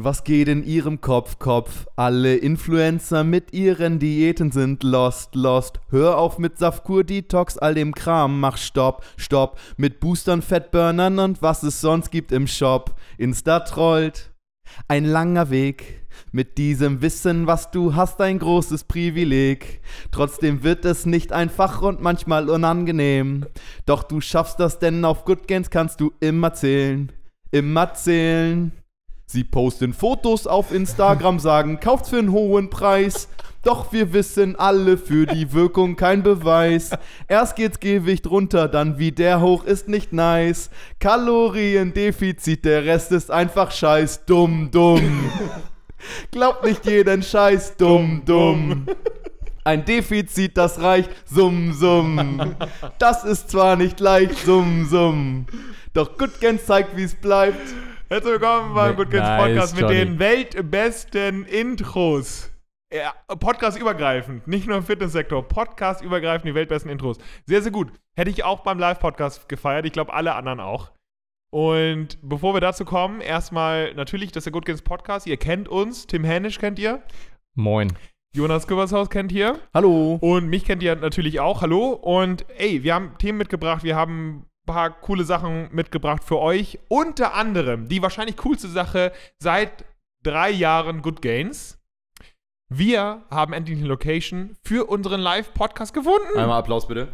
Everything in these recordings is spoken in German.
Was geht in ihrem Kopf, Kopf? Alle Influencer mit ihren Diäten sind lost, lost. Hör auf mit Saftkur, Detox, all dem Kram, mach Stopp, Stopp. Mit Boostern, Fettburnern und was es sonst gibt im Shop. Insta trollt. Ein langer Weg. Mit diesem Wissen, was du hast, ein großes Privileg. Trotzdem wird es nicht einfach und manchmal unangenehm. Doch du schaffst das, denn auf Good Gains kannst du immer zählen. Immer zählen. Sie posten Fotos auf Instagram, sagen, kauft's für einen hohen Preis. Doch wir wissen alle, für die Wirkung kein Beweis. Erst geht's Gewicht runter, dann wieder hoch ist nicht nice. Kaloriendefizit, der Rest ist einfach scheiß. Dumm, dumm. Glaubt nicht jeden Scheiß, dumm, dumm. Ein Defizit, das reicht, summ, summ. Das ist zwar nicht leicht, summ, summ. Doch Goodgens zeigt, wie's bleibt. Herzlich willkommen beim Good Kids Nice, Podcast mit Johnny. den weltbesten Intros. Ja, Podcast übergreifend, nicht nur im Fitnesssektor, Podcast übergreifend die weltbesten Intros. Sehr, sehr gut. Hätte ich auch beim Live-Podcast gefeiert, ich glaube alle anderen auch. Und bevor wir dazu kommen, erstmal natürlich, das ist der Good Kids Podcast. Ihr kennt uns, Tim Hänisch kennt ihr, Moin. Jonas Kübershaus kennt ihr. Hallo. Und mich kennt ihr natürlich auch. Hallo. Und ey, wir haben Themen mitgebracht. Wir haben paar coole Sachen mitgebracht für euch. Unter anderem die wahrscheinlich coolste Sache seit drei Jahren Good Gains. Wir haben endlich eine Location für unseren Live-Podcast gefunden. Einmal Applaus bitte.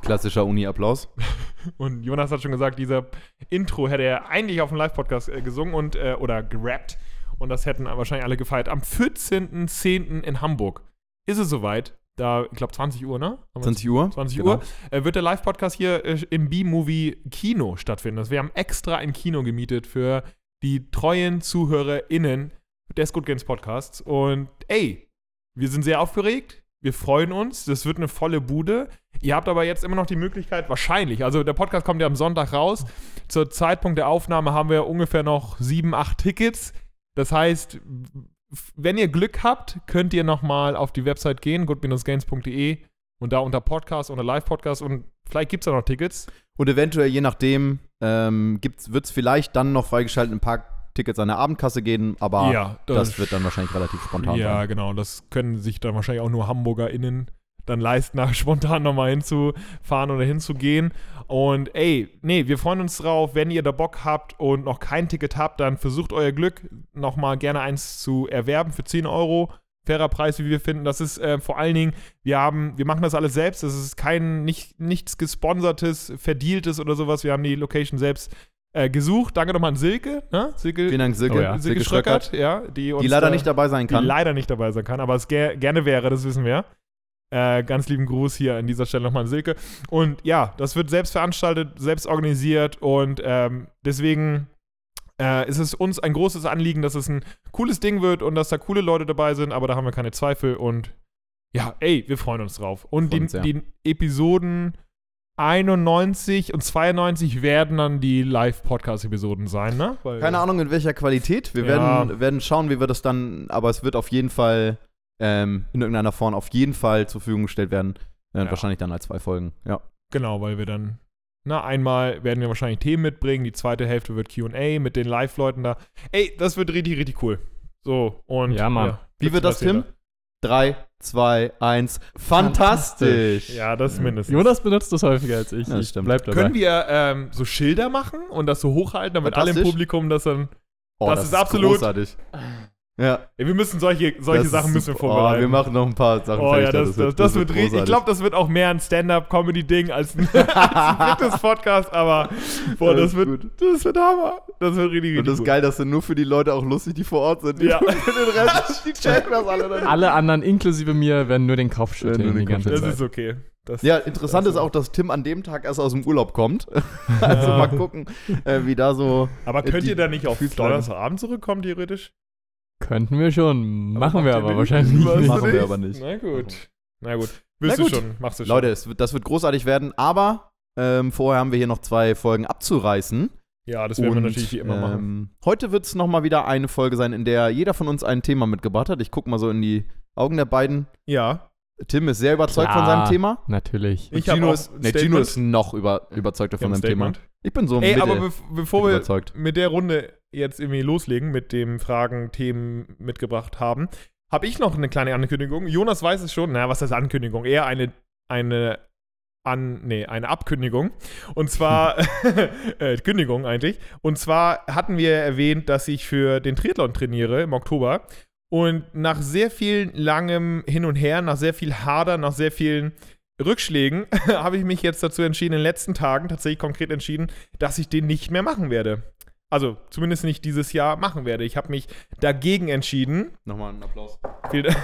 Klassischer Uni-Applaus. Und Jonas hat schon gesagt, dieser Intro hätte er eigentlich auf dem Live-Podcast äh, gesungen und äh, oder gerappt. Und das hätten wahrscheinlich alle gefeiert. Am 14.10. in Hamburg ist es soweit. Da, ich glaube, 20 Uhr, ne? Haben wir 20 Uhr. 20 Genau. Uhr, äh, wird der Live-Podcast hier äh, im B-Movie Kino stattfinden. Also wir haben extra ein Kino gemietet für die treuen ZuhörerInnen des Good Games Podcasts. Und ey, wir sind sehr aufgeregt. Wir freuen uns. Das wird eine volle Bude. Ihr habt aber jetzt immer noch die Möglichkeit, wahrscheinlich, also der Podcast kommt ja am Sonntag raus. Zur Zeitpunkt der Aufnahme haben wir ungefähr noch sieben, acht Tickets. Das heißt, wenn ihr Glück habt, könnt ihr nochmal auf die Website gehen, good-gains.de und da unter Podcast oder Live-Podcast und vielleicht gibt es da noch Tickets. Und eventuell, je nachdem, ähm, wird es vielleicht dann noch freigeschaltet ein paar Tickets an der Abendkasse geben, aber Ja, das, das- wird dann wahrscheinlich relativ spontan ja, sein. genau. Das können sich dann wahrscheinlich auch nur HamburgerInnen dann leisten, da spontan nochmal hinzufahren oder hinzugehen. Und ey, nee, wir freuen uns drauf. Wenn ihr da Bock habt und noch kein Ticket habt, dann versucht euer Glück, nochmal gerne eins zu erwerben für 10 Euro. Fairer Preis, wie wir finden. Das ist äh, vor allen Dingen, wir haben, wir machen das alles selbst. Das ist kein, nicht, nichts gesponsertes, verdieltes oder sowas. Wir haben die Location selbst äh, gesucht. Danke nochmal an Silke, ne? Silke, Vielen Dank, Silke. Oh ja. Silke, Silke Schröckert, Schröckert, ja, die, uns die leider da- nicht dabei sein kann. die leider nicht dabei sein kann, aber es ger gerne wäre, das wissen wir. Äh, ganz lieben Gruß hier an dieser Stelle nochmal an Silke. Und ja, das wird selbst veranstaltet, selbst organisiert und ähm, deswegen äh, ist es uns ein großes Anliegen, dass es ein cooles Ding wird und dass da coole Leute dabei sind, aber da haben wir keine Zweifel und ja, ey, wir freuen uns drauf. Und die, uns sehr. die Episoden 91 und 92 werden dann die Live-Podcast-Episoden sein, ne? Weil- Keine Ahnung in welcher Qualität. Wir Ja. werden, werden schauen, wie wir das dann, aber es wird auf jeden Fall ähm, in irgendeiner Form auf jeden Fall zur Verfügung gestellt werden. Äh, Ja. Wahrscheinlich dann als zwei Folgen. Ja. Genau, weil wir dann, na, einmal werden wir wahrscheinlich Themen mitbringen, die zweite Hälfte wird QA mit den Live-Leuten da. Ey, das wird richtig, richtig cool. So, und. Ja, Mann. Wie wird das, Tim? Drei, zwei, eins. Fantastisch! Ja, das ist mindestens. Jonas benutzt das häufiger als ich. Ja, das ich stimmt. bleib dabei. Können wir ähm, so Schilder machen und das so hochhalten, damit alle im. Publikum das dann. Oh, Das ist absolut- großartig. Ja. Ey, wir müssen solche, solche das Sachen müssen wir super. vorbereiten. Oh, wir machen noch ein paar Sachen Oh ja, das, das, das, wird richtig. Ich glaube, das wird auch mehr ein Stand-up-Comedy-Ding als ein, als Fitness-Podcast, aber boah, Ja, das wird, gut. das wird Hammer. Das wird richtig, richtig Und das ist gut. geil, dass sind nur für die Leute auch lustig, die vor Ort sind. Die Ja. den Rest, die checken das alle dann. Alle anderen, inklusive mir, werden nur den Kopf schütteln den die ganze Kopf Das Zeit. ist okay. Das, Ja, interessant ist auch, dass Tim an dem Tag erst aus dem Urlaub kommt. also mal gucken, äh, wie da so. Aber Äh, könnt die ihr da nicht auf. Donnerstagabend zurückkommen, theoretisch? Könnten wir schon. Machen wir aber wahrscheinlich nicht. Machen wir aber nicht. Na gut. Na gut. Na Willst gut. du schon? Machst du schon. Leute, es wird, das wird großartig werden, aber ähm, vorher haben wir hier noch zwei Folgen abzureißen. Ja, das werden wir Und, natürlich wie immer machen. ähm, Heute wird es nochmal wieder eine Folge sein, in der jeder von uns ein Thema mitgebracht hat. Ich gucke mal so in die Augen der beiden. Ja. Tim ist sehr überzeugt von Klar. seinem Thema. Natürlich. Ich Gino, auch ist, nee, Gino ist noch über, überzeugter von ein seinem Thema. Ich bin so Ey, Mittel aber bev bevor wir überzeugt. mit der Runde jetzt irgendwie loslegen, mit dem Fragen, Themen mitgebracht haben, habe ich noch eine kleine Ankündigung. Jonas weiß es schon. Na, was heißt Ankündigung? Eher eine, eine an, nee, eine Abkündigung. Und zwar, äh, Kündigung eigentlich. Und zwar hatten wir erwähnt, dass ich für den Triathlon trainiere im Oktober. Und nach sehr viel langem Hin und Her, nach sehr viel Hader, nach sehr vielen Rückschlägen, habe ich mich jetzt dazu entschieden, in den letzten Tagen tatsächlich konkret entschieden, dass ich den nicht mehr machen werde. Also zumindest nicht dieses Jahr machen werde. Ich habe mich dagegen entschieden. Nochmal einen Applaus. Vielen,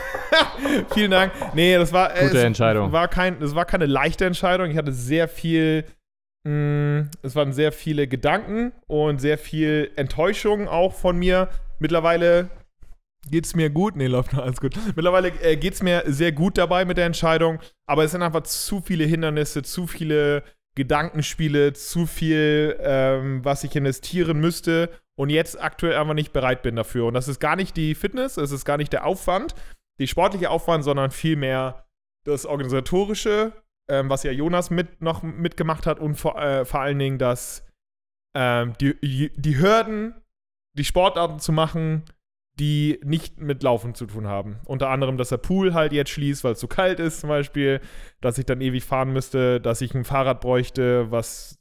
vielen Dank. Nee, das war, äh, Gute es Entscheidung. War kein, das war keine leichte Entscheidung. Ich hatte sehr viel, mh, es waren sehr viele Gedanken und sehr viel Enttäuschung auch von mir. Mittlerweile geht's mir gut. Nee, läuft noch alles gut. Mittlerweile äh, geht's mir sehr gut dabei mit der Entscheidung, aber es sind einfach zu viele Hindernisse, zu viele Gedankenspiele, zu viel, ähm, was ich investieren müsste und jetzt aktuell einfach nicht bereit bin dafür. Und das ist gar nicht die Fitness, es ist gar nicht der Aufwand, die sportliche Aufwand, sondern vielmehr das Organisatorische, ähm, was ja Jonas mit, noch mitgemacht hat und vor, äh, vor allen Dingen das, ähm, die, die Hürden, die Sportarten zu machen, die nicht mit Laufen zu tun haben. Unter anderem, dass der Pool halt jetzt schließt, weil es zu kalt ist zum Beispiel, dass ich dann ewig fahren müsste, dass ich ein Fahrrad bräuchte, was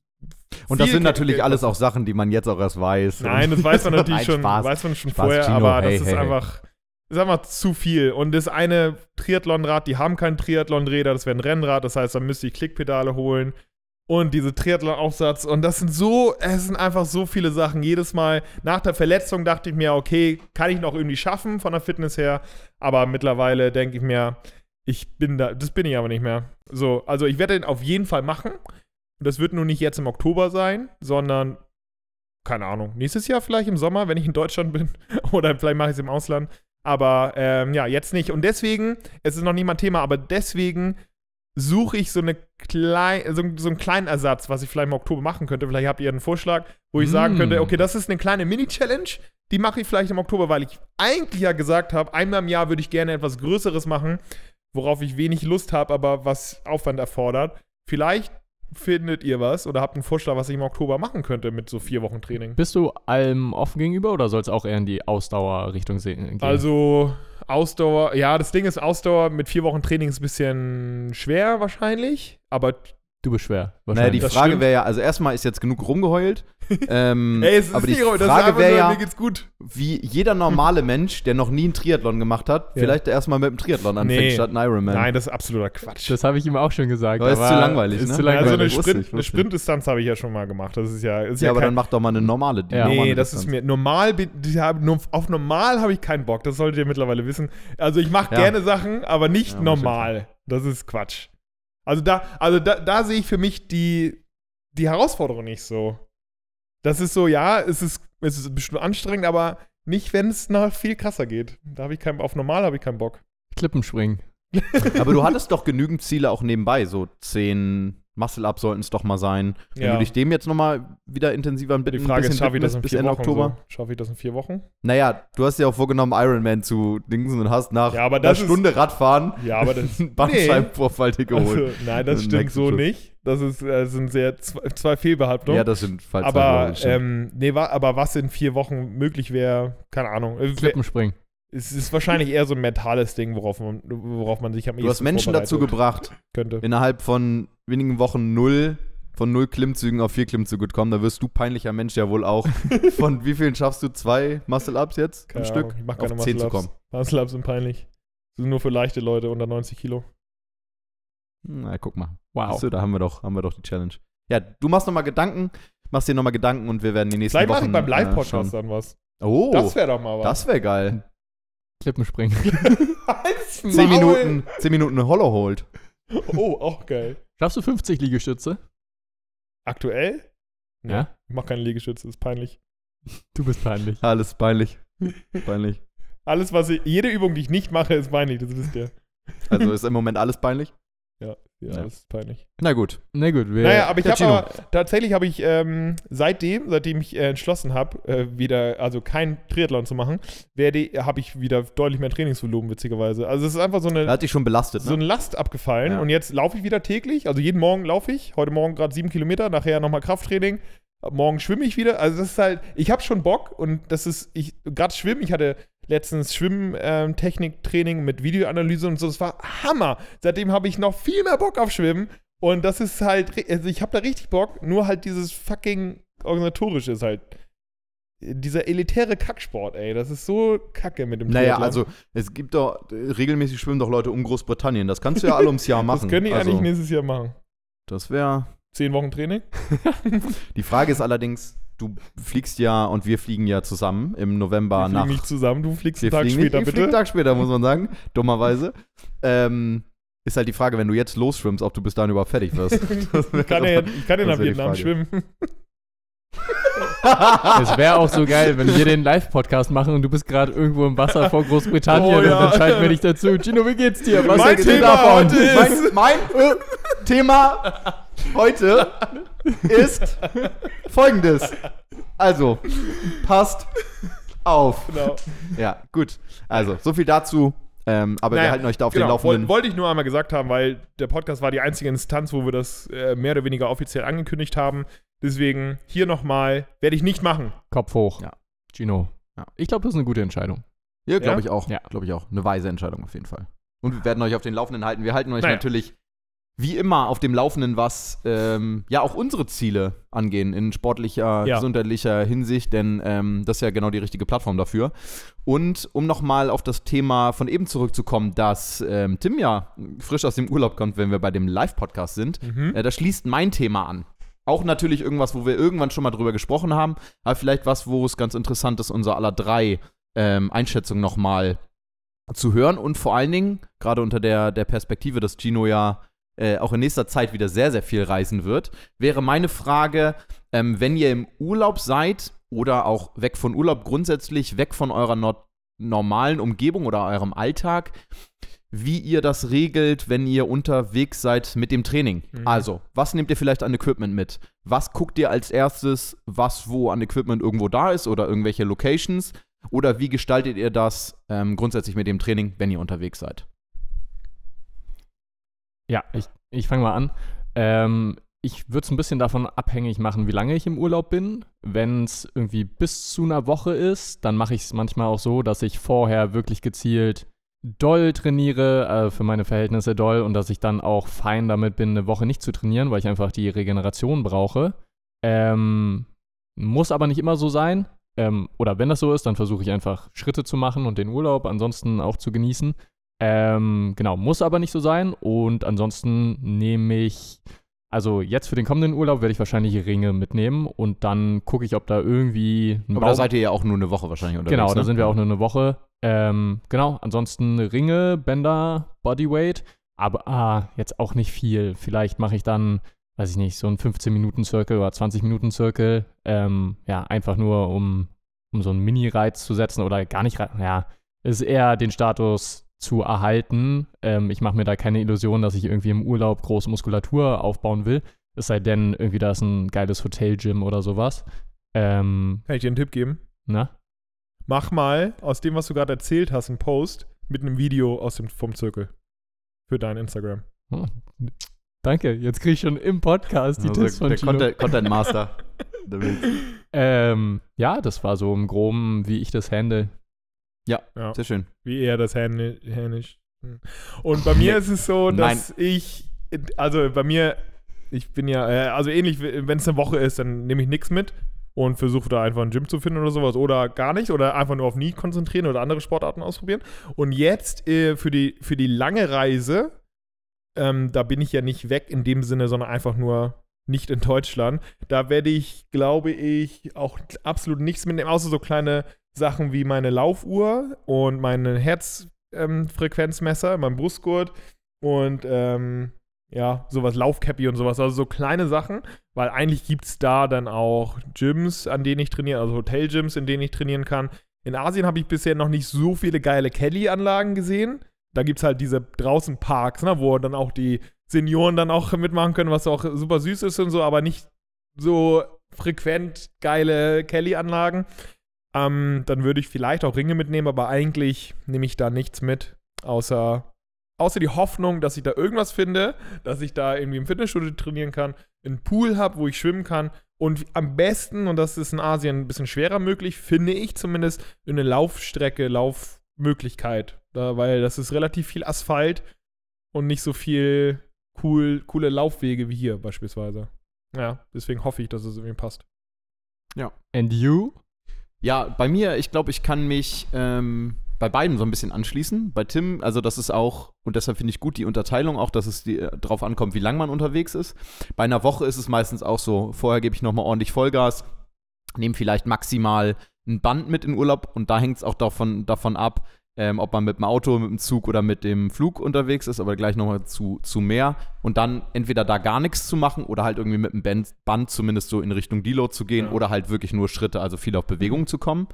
Und das sind natürlich alles auch Sachen, die man jetzt auch erst weiß. Nein, das weiß man natürlich Nein, schon, Spaß. weiß man schon Spaß, vorher, Gino, aber hey, das ist hey, hey. einfach, ist einfach zu viel. Und das eine Triathlonrad, die haben kein Triathlonräder, das wäre ein Rennrad, das heißt, dann müsste ich Klickpedale holen. Und diese Triathlon-Aufsatz. Und das sind so, es sind einfach so viele Sachen. Jedes Mal nach der Verletzung dachte ich mir, okay, kann ich noch irgendwie schaffen von der Fitness her. Aber mittlerweile denke ich mir, ich bin da, das bin ich aber nicht mehr. So, also ich werde den auf jeden Fall machen. Und das wird nun nicht jetzt im Oktober sein, sondern keine Ahnung, nächstes Jahr vielleicht im Sommer, wenn ich in Deutschland bin. Oder vielleicht mache ich es im Ausland. Aber ähm, ja, jetzt nicht. Und deswegen, es ist noch nicht mal Thema, aber deswegen suche ich so, eine klein, so, so einen kleinen Ersatz, was ich vielleicht im Oktober machen könnte. Vielleicht habt ihr einen Vorschlag, wo ich sagen Mm. könnte, okay, das ist eine kleine Mini-Challenge, die mache ich vielleicht im Oktober, weil ich eigentlich ja gesagt habe, einmal im Jahr würde ich gerne etwas Größeres machen, worauf ich wenig Lust habe, aber was Aufwand erfordert. Vielleicht findet ihr was oder habt einen Vorschlag, was ich im Oktober machen könnte mit so vier Wochen Training. Bist du allem offen gegenüber oder soll es auch eher in die Ausdauerrichtung gehen? Also Ausdauer, ja, das Ding ist, Ausdauer mit vier Wochen Training ist ein bisschen schwer wahrscheinlich, aber du bist schwer. Naja, die Das Frage wäre ja, also erstmal ist jetzt genug rumgeheult. ähm, ey, es ist aber die nicht, das ist Frage wäre ja, mir geht's gut. wie jeder normale Mensch, der noch nie einen Triathlon gemacht hat, Ja. vielleicht erstmal mit dem Triathlon anfängt Nee. statt einem Ironman. Nein, das ist absoluter Quatsch. Das habe ich ihm auch schon gesagt. Aber ist zu langweilig, ist ne? zu Ja, also eine, langweilig. Sprint, ich, eine. Sprintdistanz habe ich ja schon mal gemacht. Das ist ja, ist ja, ja, aber kein, dann mach doch mal eine normale. Die Ja. normale Nee, das ist Distanz. mir normal. auf normal habe ich keinen Bock. Das solltet ihr mittlerweile wissen. Also ich mache Ja. gerne Sachen, aber nicht Ja, normal. Das ist Quatsch. Also da, also da, da sehe ich für mich die, die Herausforderung nicht so. Das ist so, ja, es ist, es ist bestimmt anstrengend, aber nicht, wenn es noch viel krasser geht. Da habe ich keinen, auf normal habe ich keinen Bock. Klippenspringen. Aber du hattest doch genügend Ziele auch nebenbei. So zehn Muscle-Up sollten es doch mal sein. Wenn Ja. du dich dem jetzt nochmal wieder intensiver ein Die bisschen Frage ist, schaffe ich das in bis vier Ende Wochen? Oktober? So? Schaffe ich das in vier Wochen? Naja, du hast ja auch vorgenommen, Ironman zu dingsen und hast nach Ja, aber einer das ist- Stunde Radfahren Ja, aber das. einen Bandscheibenvorfall dir geholt. Also, nein, das Im stimmt so Schuss. nicht. Das ist, äh, sind sehr zwei, zwei Fehlbehauptungen. Ja, das sind falsch aber, ähm, nee, wa aber was in vier Wochen möglich wäre, keine Ahnung. Äh, Klippenspringen. Es ist wahrscheinlich eher so ein mentales Ding, worauf man, worauf man sich am Du hast ehesten Menschen dazu gebracht, könnte. innerhalb von wenigen Wochen null von null Klimmzügen auf vier Klimmzüge kommen. Da wirst du peinlicher Mensch ja wohl auch. von wie vielen schaffst du? Zwei Muscle-Ups jetzt? Keine ein Ahnung, Stück? Ich mach auf keine 10 zu Muscle-Ups. kommen. Muscle-Ups sind peinlich. Sind nur für leichte Leute unter 90 Kilo. Na, guck mal. Wow. Siehst du, da haben wir doch, haben wir doch die Challenge. Ja, du machst nochmal Gedanken, machst dir nochmal Gedanken und wir werden die nächsten Vielleicht mache Wochen ich beim äh, Live-Podcast schauen. dann was. Oh, Das wäre doch mal was. das wäre geil. Klippenspringen. Halt's Zehn. Minuten, zehn Minuten Hollow Hold. Oh, auch geil. Schaffst du 50 Liegestütze? Aktuell? Nee, Ja? Ich mach keine Liegestütze, ist peinlich. Du bist peinlich. Alles peinlich. peinlich. Alles, was ich, jede Übung, die ich nicht mache, ist peinlich, das wisst ihr. Also ist im Moment alles peinlich. Ja, Ja, das ist peinlich. Na gut. Na gut, wir. Naja, aber ich habe tatsächlich habe ich ähm, seitdem, seitdem ich äh, entschlossen habe, äh, wieder, also kein Triathlon zu machen, werde, habe ich wieder deutlich mehr Trainingsvolumen, witzigerweise. Also es ist einfach so eine, hat dich schon belastet, so ne? eine Last abgefallen Ja. und jetzt laufe ich wieder täglich. Also jeden Morgen laufe ich. Heute Morgen gerade sieben Kilometer, nachher nochmal Krafttraining. Morgen schwimme ich wieder. Also das ist halt, ich habe schon Bock und das ist, ich gerade schwimmen. Ich hatte letztens Schwimmtechnik-Training mit Videoanalyse und so. Das war Hammer. Seitdem habe ich noch viel mehr Bock auf Schwimmen und das ist halt, also ich habe da richtig Bock. Nur halt dieses fucking organisatorische ist halt dieser elitäre Kacksport, ey. Das ist so kacke mit dem Naja, Triathlon. also es gibt doch, regelmäßig schwimmen doch Leute um Großbritannien. Das kannst du ja alle ums Jahr machen. das können die also, eigentlich nächstes Jahr machen. Das wäre. Zehn Wochen Training? Die Frage ist allerdings, du fliegst ja und wir fliegen ja zusammen im November Wir nach. fliegen nicht zusammen, du fliegst wir einen Tag fliegen später, nicht, bitte. einen Tag später, muss man sagen. Dummerweise. Ähm, ist halt die Frage, wenn du jetzt losschwimmst, ob du bis dahin überhaupt fertig wirst. Ich kann ja, ich kann ja das nach Vietnam schwimmen. Es wäre auch so geil, wenn wir den Live-Podcast machen und du bist gerade irgendwo im Wasser vor Großbritannien Oh, und ja. dann schalten wir dich dazu. Gino, wie geht's dir? Was Mein Thema davon? heute ist- mein mein äh, Thema heute ist folgendes. Also, passt auf. Genau. Ja, gut. Also, so viel dazu. Ähm, aber wir Naja, halten euch da auf genau, den Laufenden. woll- Wollte ich nur einmal gesagt haben, weil der Podcast war die einzige Instanz, wo wir das äh, mehr oder weniger offiziell angekündigt haben. Deswegen hier nochmal, werde ich nicht machen. Kopf hoch. Ja. Gino. Ja. Ich glaube, das ist eine gute Entscheidung. Ja, glaube Ja? ich auch. Ja. Glaube ich auch. Eine weise Entscheidung auf jeden Fall. Und wir werden euch auf den Laufenden halten. Wir halten euch Naja. natürlich wie immer auf dem Laufenden, was ähm, ja auch unsere Ziele angehen in sportlicher, Ja. gesundheitlicher Hinsicht, denn ähm, das ist ja genau die richtige Plattform dafür. Und um nochmal auf das Thema von eben zurückzukommen, dass ähm, Tim ja frisch aus dem Urlaub kommt, wenn wir bei dem Live-Podcast sind, Mhm. äh, das schließt mein Thema an. Auch natürlich irgendwas, wo wir irgendwann schon mal drüber gesprochen haben, aber vielleicht was, wo es ganz interessant ist, unser aller drei ähm, Einschätzungen nochmal zu hören und vor allen Dingen, gerade unter der, der Perspektive, dass Gino ja äh, auch in nächster Zeit wieder sehr, sehr viel reisen wird, wäre meine Frage, ähm, wenn ihr im Urlaub seid oder auch weg von Urlaub grundsätzlich, weg von eurer nor normalen Umgebung oder eurem Alltag, wie ihr das regelt, wenn ihr unterwegs seid mit dem Training. Mhm. Also, was nehmt ihr vielleicht an Equipment mit? Was guckt ihr als erstes, was wo an Equipment irgendwo da ist oder irgendwelche Locations? Oder wie gestaltet ihr das ähm, grundsätzlich mit dem Training, wenn ihr unterwegs seid? Ja, ich, ich fange mal an. Ähm, ich würde es ein bisschen davon abhängig machen, wie lange ich im Urlaub bin. Wenn es irgendwie bis zu einer Woche ist, dann mache ich es manchmal auch so, dass ich vorher wirklich gezielt doll trainiere, äh, für meine Verhältnisse doll, und dass ich dann auch fein damit bin, eine Woche nicht zu trainieren, weil ich einfach die Regeneration brauche. Ähm, muss aber nicht immer so sein. Ähm, oder wenn das so ist, dann versuche ich einfach Schritte zu machen und den Urlaub ansonsten auch zu genießen. Ähm, genau, muss aber nicht so sein. Und ansonsten nehme ich, also jetzt für den kommenden Urlaub werde ich wahrscheinlich Ringe mitnehmen und dann gucke ich, ob da irgendwie Aber da Baum- seid ihr ja auch nur eine Woche wahrscheinlich unterwegs. Genau, da ne? sind wir auch nur eine Woche. Ähm, genau, ansonsten Ringe, Bänder, Bodyweight, aber ah, jetzt auch nicht viel. Vielleicht mache ich dann, weiß ich nicht, so einen 15-Minuten-Circle oder 20-Minuten-Circle. Ähm, ja, einfach nur, um, um so einen Mini-Reiz zu setzen oder gar nicht, ja, ist eher den Status zu erhalten. Ähm, ich mache mir da keine Illusion, dass ich irgendwie im Urlaub große Muskulatur aufbauen will. Es sei denn, irgendwie da ist ein geiles Hotel-Gym oder sowas. Ähm, Kann ich dir einen Tipp geben? na? Mach mal aus dem, was du gerade erzählt hast, einen Post mit einem Video aus dem, vom Zirkel. Für dein Instagram. Oh, danke, jetzt kriege ich schon im Podcast die Also Tipps von der. Content, Content Master. Ähm, ja, das war so im Groben, wie ich das handle. Ja. Sehr schön. Wie er das händ- händischt. Und bei mir ist es so, Nein. dass ich, also bei mir, ich bin ja, äh, also ähnlich, wenn es eine Woche ist, dann nehme ich nichts mit und versuche da einfach ein Gym zu finden oder sowas oder gar nicht oder einfach nur auf Nie konzentrieren oder andere Sportarten ausprobieren. Und jetzt äh, für, die, für die lange Reise, ähm, da bin ich ja nicht weg in dem Sinne, sondern einfach nur nicht in Deutschland. Da werde ich, glaube ich, auch absolut nichts mitnehmen, außer so kleine Sachen wie meine Laufuhr und meine Herzfrequenzmesser, mein Brustgurt und ähm, ja, sowas, Laufcappy und sowas. Also so kleine Sachen, weil eigentlich gibt es da dann auch Gyms, an denen ich trainiere, also Hotelgyms, in denen ich trainieren kann. In Asien habe ich bisher noch nicht so viele geile Kelly-Anlagen gesehen. Da gibt es halt diese draußen Parks, ne, wo dann auch die Senioren dann auch mitmachen können, was auch super süß ist und so, aber nicht so frequent geile Kelly-Anlagen. Ähm, dann würde ich vielleicht auch Ringe mitnehmen, aber eigentlich nehme ich da nichts mit, außer, außer die Hoffnung, dass ich da irgendwas finde, dass ich da irgendwie im Fitnessstudio trainieren kann, einen Pool habe, wo ich schwimmen kann und am besten, und das ist in Asien ein bisschen schwerer möglich, finde ich zumindest eine Laufstrecke, Laufmöglichkeit, da, weil das ist relativ viel Asphalt und nicht so viel cool, coole Laufwege wie hier beispielsweise. Ja, deswegen hoffe ich, dass es irgendwie passt. And you? Ja, bei mir, ich glaube, ich kann mich ähm, bei beiden so ein bisschen anschließen. Bei Tim, also das ist auch, und deshalb finde ich gut die Unterteilung auch, dass es die, äh, drauf ankommt, wie lang man unterwegs ist. Bei einer Woche ist es meistens auch so, vorher gebe ich nochmal ordentlich Vollgas, nehme vielleicht maximal ein Band mit in Urlaub und da hängt es auch davon, davon ab, ähm, ob man mit dem Auto, mit dem Zug oder mit dem Flug unterwegs ist, aber gleich nochmal zu, zu mehr. Und dann entweder da gar nichts zu machen oder halt irgendwie mit dem Band, Band zumindest so in Richtung Deload zu gehen Ja. oder halt wirklich nur Schritte, also viel auf Bewegung zu kommen.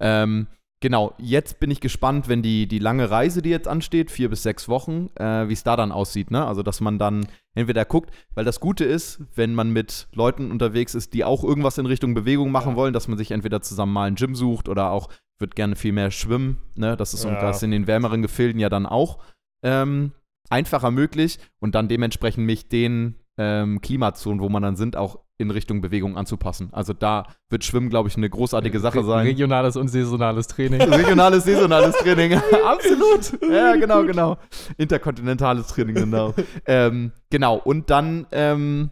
Ähm, genau, jetzt bin ich gespannt, wenn die, die lange Reise, die jetzt ansteht, vier bis sechs Wochen, äh, wie es da dann aussieht, ne? Also, dass man dann entweder guckt, weil das Gute ist, wenn man mit Leuten unterwegs ist, die auch irgendwas in Richtung Bewegung machen Ja. wollen, dass man sich entweder zusammen mal ein Gym sucht oder auch wird gerne viel mehr schwimmen, ne? Das ist und Ja. das in den wärmeren Gefilden ja dann auch ähm, einfacher möglich und dann dementsprechend mich den ähm, Klimazonen, wo man dann sind, auch in Richtung Bewegung anzupassen. Also da wird Schwimmen, glaube ich, eine großartige Sache sein. Regionales und saisonales Training. Regionales, saisonales Training. Absolut. Ja, genau, genau. Interkontinentales Training, genau. ähm, genau. Und dann, ähm,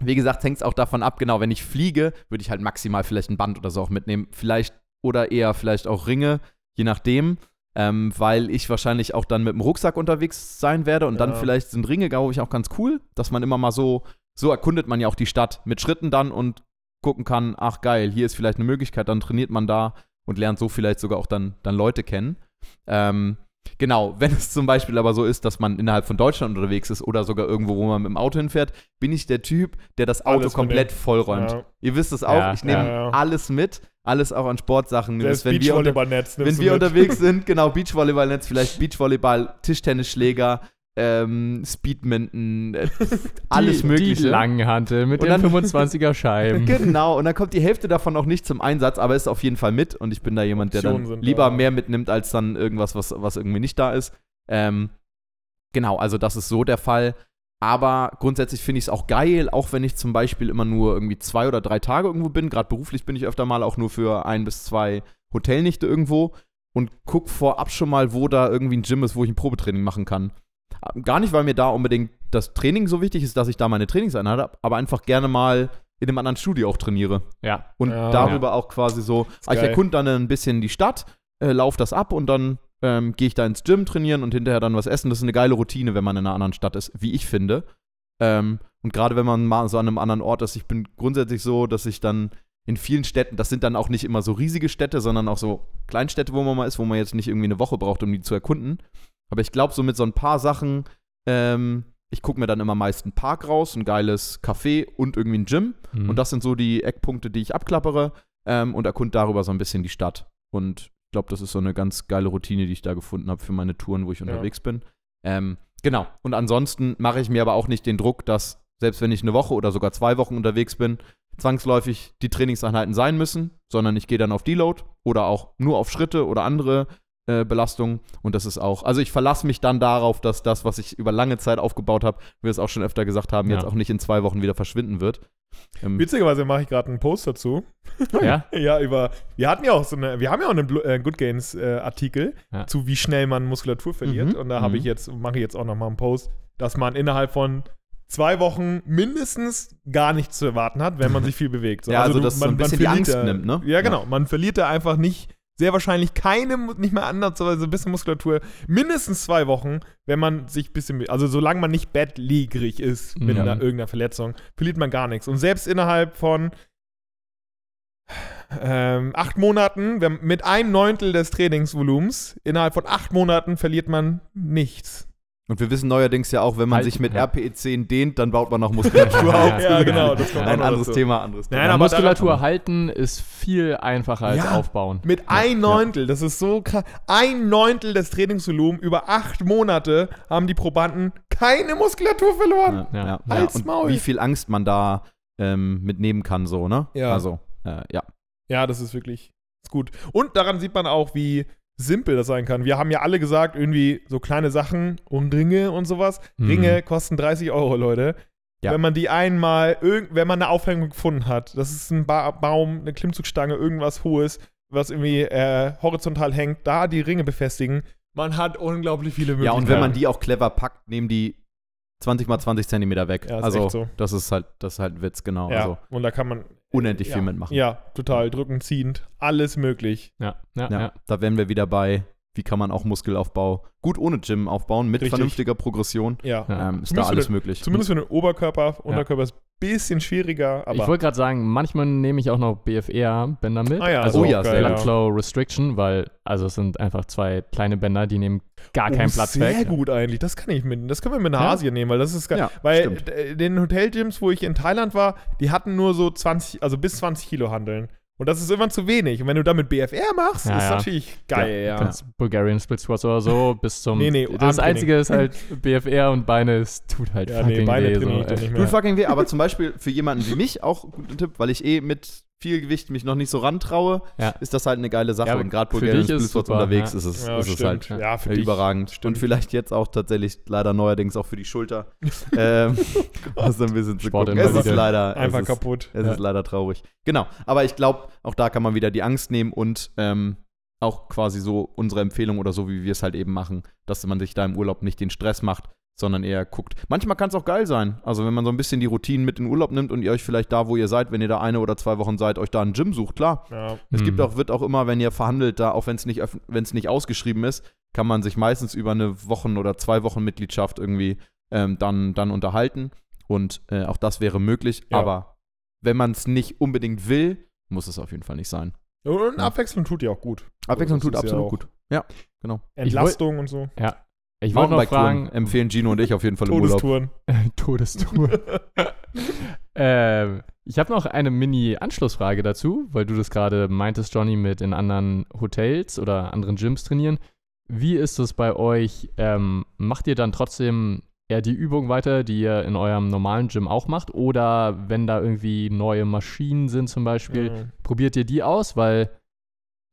wie gesagt, hängt es auch davon ab, genau, wenn ich fliege, würde ich halt maximal vielleicht ein Band oder so auch mitnehmen. Vielleicht oder eher vielleicht auch Ringe, je nachdem. Ähm, weil ich wahrscheinlich auch dann mit dem Rucksack unterwegs sein werde und dann Ja. vielleicht sind Ringe, glaube ich, auch ganz cool, dass man immer mal so, so erkundet man ja auch die Stadt mit Schritten dann und gucken kann, ach geil, hier ist vielleicht eine Möglichkeit, dann trainiert man da und lernt so vielleicht sogar auch dann, dann Leute kennen. Ähm, genau, wenn es zum Beispiel aber so ist, dass man innerhalb von Deutschland unterwegs ist oder sogar irgendwo, wo man mit dem Auto hinfährt, bin ich der Typ, der das Auto Alles komplett vollräumt. Ja. Ihr wisst es auch, Ja, ich nehme ja, ja. alles mit, alles auch an Sportsachen. Das wenn wir, unter, wenn wir unterwegs sind, genau, Beachvolleyballnetz, vielleicht Beachvolleyball, Tischtennisschläger, ähm, Speedminton, äh, alles die, Mögliche. Die Langhantel mit Und den dann- 25er Scheiben. Genau, und dann kommt die Hälfte davon auch nicht zum Einsatz, aber ist auf jeden Fall mit und ich bin da jemand, der Optionen dann lieber da. mehr mitnimmt, als dann irgendwas, was, was irgendwie nicht da ist. Ähm, genau, also das ist so der Fall. Aber grundsätzlich finde ich es auch geil, auch wenn ich zum Beispiel immer nur irgendwie zwei oder drei Tage irgendwo bin. Gerade beruflich bin ich öfter mal auch nur für ein bis zwei Hotelnächte irgendwo und guck vorab schon mal, wo da irgendwie ein Gym ist, wo ich ein Probetraining machen kann. Gar nicht, weil mir da unbedingt das Training so wichtig ist, dass ich da meine Trainingseinheit habe, aber einfach gerne mal in einem anderen Studio auch trainiere. Ja. Und Ja. darüber auch quasi so, ah, ich erkunde dann ein bisschen die Stadt, äh, laufe das ab und dann ähm, gehe ich da ins Gym trainieren und hinterher dann was essen. Das ist eine geile Routine, wenn man in einer anderen Stadt ist, wie ich finde. Ähm, und gerade wenn man mal so an einem anderen Ort ist, ich bin grundsätzlich so, dass ich dann in vielen Städten, das sind dann auch nicht immer so riesige Städte, sondern auch so Kleinstädte, wo man mal ist, wo man jetzt nicht irgendwie eine Woche braucht, um die zu erkunden. Aber ich glaube, so mit so ein paar Sachen, ähm, ich gucke mir dann immer meist einen Park raus, ein geiles Café und irgendwie ein Gym. Mhm. Und das sind so die Eckpunkte, die ich abklappere ähm, und erkunde darüber so ein bisschen die Stadt. Und glaube, das ist so eine ganz geile Routine, die ich da gefunden habe für meine Touren, wo ich Ja. unterwegs bin. Ähm, genau. Und ansonsten mache ich mir aber auch nicht den Druck, dass selbst wenn ich eine Woche oder sogar zwei Wochen unterwegs bin, zwangsläufig die Trainingseinheiten sein müssen, sondern ich gehe dann auf Deload oder auch nur auf Schritte oder andere äh, Belastungen. Und das ist auch, also ich verlasse mich dann darauf, dass das, was ich über lange Zeit aufgebaut habe, wir es auch schon öfter gesagt haben, Ja. jetzt auch nicht in zwei Wochen wieder verschwinden wird. Ähm, Witzigerweise mache ich gerade einen Post dazu. ja? Ja, über. Wir hatten ja auch so eine. Wir haben ja auch einen Blu- äh, Good Gains äh, Artikel Ja. zu wie schnell man Muskulatur verliert. Mhm, Und da habe mhm. ich jetzt, mache ich jetzt auch nochmal einen Post, dass man innerhalb von zwei Wochen mindestens gar nichts zu erwarten hat, wenn man sich viel bewegt. Ja, also dass so ein bisschen die verliert Angst da- nimmt, ne? Ja, genau. Man verliert da einfach nicht, sehr wahrscheinlich keine, nicht mehr ansatzweise ein bisschen Muskulatur. Mindestens zwei Wochen, wenn man sich ein bisschen, also solange man nicht bettlägerig ist mit Ja. einer, irgendeiner Verletzung, verliert man gar nichts. Und selbst innerhalb von ähm, acht Monaten, mit einem Neuntel des Trainingsvolumens, innerhalb von acht Monaten verliert man nichts. Und wir wissen neuerdings ja auch, wenn man Halt- sich mit ja. RPE10 dehnt, dann baut man auch Muskulatur auf. Ja, genau, das kommt Ein noch anderes dazu. Thema, anderes Nein, Thema. Ja, aber Muskulatur halten ist viel einfacher als Ja. aufbauen. Mit ein Neuntel, das ist so krass. Ein Neuntel des Trainingsvolumens über acht Monate haben die Probanden keine Muskulatur verloren. Ja, Ja. ja. Und Maul. wie viel Angst man da ähm, mitnehmen kann, so, ne? Ja. Also, äh, ja. Ja, das ist wirklich ist gut. Und daran sieht man auch, wie simpel das sein kann. Wir haben ja alle gesagt, irgendwie so kleine Sachen und Ringe und sowas. Mhm. Ringe kosten 30 Euro, Leute. Ja. Wenn man die einmal, wenn man eine Aufhängung gefunden hat, das ist ein ba Baum, eine Klimmzugstange, irgendwas Hohes, was irgendwie äh, horizontal hängt, da die Ringe befestigen. Man hat unglaublich viele Ja, Möglichkeiten. und wenn man die auch clever packt, nehmen die 20 mal 20 Zentimeter weg. Ja, ist also, echt so. das ist halt, das ist halt ein Witz, genau. ja, Also, und da kann man unendlich ja, viel mitmachen. Ja, total drücken, ziehend, alles möglich. Ja, ja, Ja, ja. da wären wir wieder bei, wie kann man auch Muskelaufbau gut ohne Gym aufbauen, mit Richtig. vernünftiger Progression. Ja. Ja. Ähm, ist Zumindest da alles für- möglich. Zumindest für den Oberkörper. Unterkörper ist ein bisschen schwieriger, aber ich wollte gerade sagen, manchmal nehme ich auch noch BFR-Bänder mit. Ah ja, also oh ja, sehr Blood Flow Restriction, weil also es sind einfach zwei kleine Bänder, die nehmen gar keinen oh, Platz sehr weg. gut eigentlich. Das kann ich mit. Das können wir mit nach Ja? Asien nehmen, weil das ist geil. Ja, weil stimmt. äh, den Hotelgyms, wo ich in Thailand war, die hatten nur so 20, also bis 20 Kilo handeln. Und das ist immer zu wenig. Und wenn du damit BFR machst, Ja, ist ja. natürlich geil, ja. Kannst Bulgarian Split Squats oder so bis zum. Nee, nee, das einzige ist halt BFR und Beine, es tut halt Ja, fucking nee, Beine weh. So. Tut fucking weh, aber zum Beispiel für jemanden wie mich auch ein guter Tipp, weil ich eh mit viel Gewicht mich noch nicht so rantraue, Ja. ist das halt eine geile Sache. Ja, und gerade Bulgarien ist super, unterwegs ja. ist es, Ja, ist es halt Ja, für dich. überragend. Stimmt. Und vielleicht jetzt auch tatsächlich leider neuerdings auch für die Schulter. ähm, was ein bisschen zu gucken. Es ist leider Einfach es ist, kaputt. Es Ja. ist leider traurig. Genau, aber ich glaube, auch da kann man wieder die Angst nehmen und ähm, auch quasi so unsere Empfehlung oder so, wie wir es halt eben machen, dass man sich da im Urlaub nicht den Stress macht, sondern eher guckt. Manchmal kann es auch geil sein. Also wenn man so ein bisschen die Routinen mit in den Urlaub nimmt und ihr euch vielleicht da, wo ihr seid, wenn ihr da eine oder zwei Wochen seid, euch da ein Gym sucht, klar. Ja. Es Mhm. gibt auch, wird auch immer, wenn ihr verhandelt, da, auch wenn es nicht, wenn's nicht ausgeschrieben ist, kann man sich meistens über eine Wochen- oder zwei Wochen Mitgliedschaft irgendwie ähm, dann, dann unterhalten. Und äh, auch das wäre möglich. Ja. Aber wenn man es nicht unbedingt will, muss es auf jeden Fall nicht sein. Und Ja. Abwechslung tut ja auch gut. Abwechslung tut ja absolut auch- gut. Ja, genau. Entlastung und so. Ja. Ich wollte noch fragen, empfehlen Gino und ich auf jeden Fall im Urlaub. Todestouren. Todestour. ähm, ich habe noch eine Mini-Anschlussfrage dazu, weil du das gerade meintest, Johnny, mit in anderen Hotels oder anderen Gyms trainieren. Wie ist es bei euch? Ähm, macht ihr dann trotzdem eher die Übung weiter, die ihr in eurem normalen Gym auch macht? Oder wenn da irgendwie neue Maschinen sind zum Beispiel, Mhm. probiert ihr die aus? Weil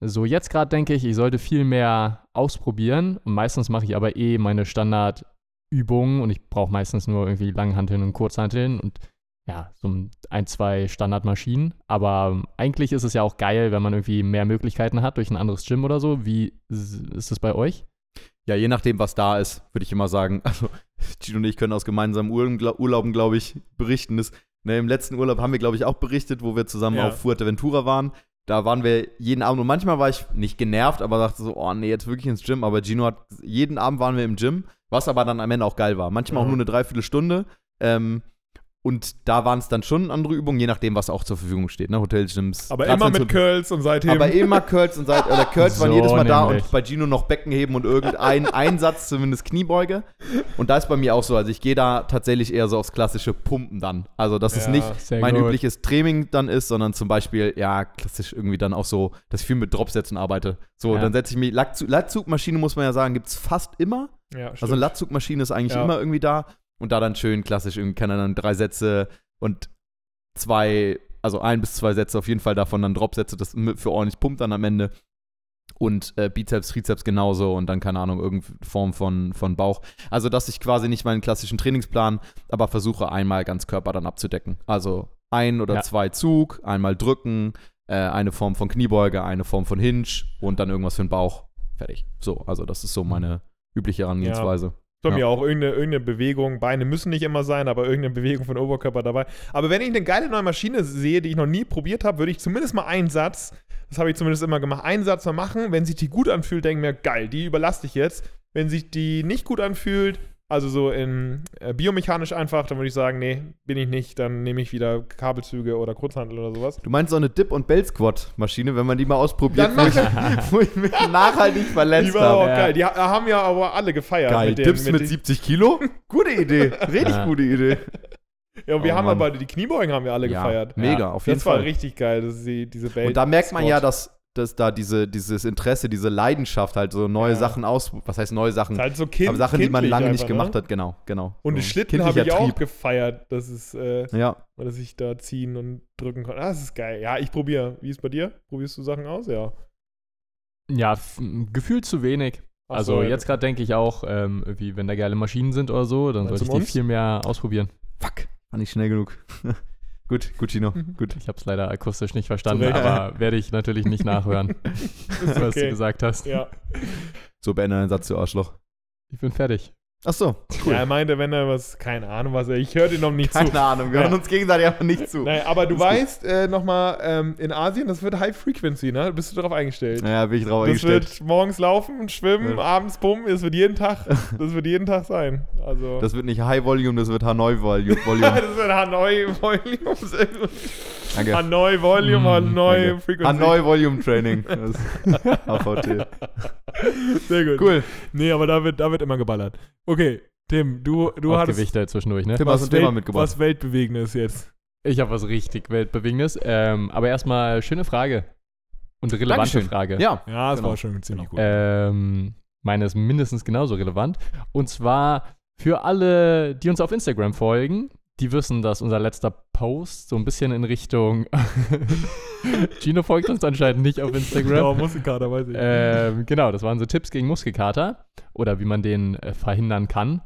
so jetzt gerade denke ich, ich sollte viel mehr ausprobieren. Und meistens mache ich aber eh meine Standardübungen und ich brauche meistens nur irgendwie Langhanteln und Kurzhanteln und ja, so ein, zwei Standardmaschinen. Aber eigentlich ist es ja auch geil, wenn man irgendwie mehr Möglichkeiten hat durch ein anderes Gym oder so. Wie s- ist es bei euch? Ja, je nachdem, was da ist, würde ich immer sagen. Also, Gino und ich können aus gemeinsamen Urlauben, Urlauben glaube ich, berichten. Das, ne, Im letzten Urlaub haben wir, glaube ich, auch berichtet, wo wir zusammen Ja. auf Fuerteventura waren. Da waren wir jeden Abend und manchmal war ich nicht genervt, aber dachte so, oh nee, jetzt wirklich ins Gym. Aber Gino hat, jeden Abend waren wir im Gym, was aber dann am Ende auch geil war. Manchmal auch Ja. nur eine Dreiviertelstunde. Ähm, und da waren es dann schon andere Übungen, je nachdem, was auch zur Verfügung steht. Ne? Hotelgyms. Aber Grad immer mit Curls und seitdem. aber immer Curls und seit, oder Curls waren So jedes Mal da nämlich. und bei Gino noch Beckenheben und irgendein Einsatz, zumindest Kniebeuge. Und da ist bei mir auch so, also ich gehe da tatsächlich eher so aufs klassische Pumpen dann. Also, dass es Ja. nicht Sehr mein gut. übliches Training dann ist, sondern zum Beispiel, ja, klassisch irgendwie dann auch so, dass ich viel mit Dropsätzen arbeite. So, Ja. dann setze ich mich, Latzug, Latzugmaschine muss man ja sagen, gibt es fast immer. ja, Also stimmt. Latzugmaschine ist eigentlich Ja. immer irgendwie da. Und da dann schön klassisch, irgendwie er dann drei Sätze und zwei, also ein bis zwei Sätze auf jeden Fall davon dann Dropsätze, das für ordentlich pumpt dann am Ende. Und äh, Bizeps, Trizeps genauso und dann, keine Ahnung, irgendeine Form von, von Bauch. Also, dass ich quasi nicht meinen klassischen Trainingsplan, aber versuche einmal ganz Körper dann abzudecken. Also ein oder Ja. zwei Zug, einmal drücken, äh, eine Form von Kniebeuge, eine Form von Hinge und dann irgendwas für den Bauch. Fertig. So, also das ist so meine übliche Herangehensweise. Bei Ja. mir auch irgendeine, irgendeine Bewegung. Beine müssen nicht immer sein, aber irgendeine Bewegung von Oberkörper dabei. Aber wenn ich eine geile neue Maschine sehe, die ich noch nie probiert habe, würde ich zumindest mal einen Satz, das habe ich zumindest immer gemacht, einen Satz mal machen. Wenn sich die gut anfühlt, denke ich mir, geil, die überlasse ich jetzt. Wenn sich die nicht gut anfühlt, Also so in äh, biomechanisch einfach, dann würde ich sagen, nee, bin ich nicht. Dann nehme ich wieder Kabelzüge oder Kurzhandel oder sowas. Du meinst so eine Dip- und Bell-Squat-Maschine, wenn man die mal ausprobiert, Dann wo ich, wo ich mich nachhaltig Die verletzt war auch habe. Ja. geil. Die ha- haben ja aber alle gefeiert. Geil, mit den- Dips mit, den- 70 Kilo? Gute Idee, richtig Ja. gute Idee. Ja, und wir Oh, haben Mann. aber die Kniebeugen haben wir alle gefeiert. mega, auf jeden Das war Fall. richtig geil, das ist die, diese Bell Und da merkt man ja, dass, dass da diese, dieses Interesse, diese Leidenschaft halt so neue Ja. Sachen aus, was heißt neue Sachen? ist halt so kind, aber Sachen, die man lange nicht einfach, gemacht ne? hat, genau, genau. Und den so Schlitten habe ich auch Trieb. gefeiert, dass es, äh, Ja, dass ich da ziehen und drücken konnte. Ah, das ist geil. Ja, ich probiere. Wie ist bei dir? Probierst du Sachen aus? Ja. Ja, gefühlt zu wenig. Ach Also so, jetzt gerade denke ich auch, ähm, irgendwie, wenn da geile Maschinen sind oder so, dann sollte du ich die uns? viel mehr ausprobieren. fuck, war nicht schnell genug. gut, gut, Chino, Mhm. gut. Ich habe es leider akustisch nicht verstanden, Recht. aber werde ich natürlich nicht nachhören, was du okay. gesagt hast. Ja. So, beende deinen Satz, du Arschloch. Ich bin fertig. Ach so, ja, er meinte, wenn er was, keine Ahnung was, er- ich höre dir noch nicht keine zu. Ahnung, wir Ja. hören uns gegenseitig einfach nicht zu. Nein, aber du weißt, äh, nochmal, ähm, in Asien, das wird High Frequency, ne? Bist du darauf eingestellt? Naja, bin ich drauf Das eingestellt. wird morgens laufen, schwimmen, Ja. abends pumpen, es wird jeden Tag, das wird jeden Tag sein. Also. Das wird nicht High Volume, das wird Hanoi Volume. Volume. das wird Hanoi Volume. Danke. Hanoi Volume, Mm, Hanoi Danke. Frequency. Hanoi Volume Training. AVT. Sehr gut. Cool. Nee, aber da wird, da wird immer geballert. Okay, Tim, du, du Auch hattest Gewichte zwischendurch, ne? Tim, hast du ein Thema Welt- mitgebracht? was Weltbewegendes jetzt. Ich habe was richtig Weltbewegendes. Ähm, aber erstmal schöne Frage. Und relevante Dankeschön. Frage. Ja, Ja, das Genau. war schon ziemlich gut. Ähm, meine ist mindestens genauso relevant. Und zwar für alle, die uns auf Instagram folgen, die wissen, dass unser letzter Post so ein bisschen in Richtung. Gino folgt uns anscheinend nicht auf Instagram. Genau, Muskelkater, weiß ich. Ähm, genau, das waren so Tipps gegen Muskelkater oder wie man den äh, verhindern kann.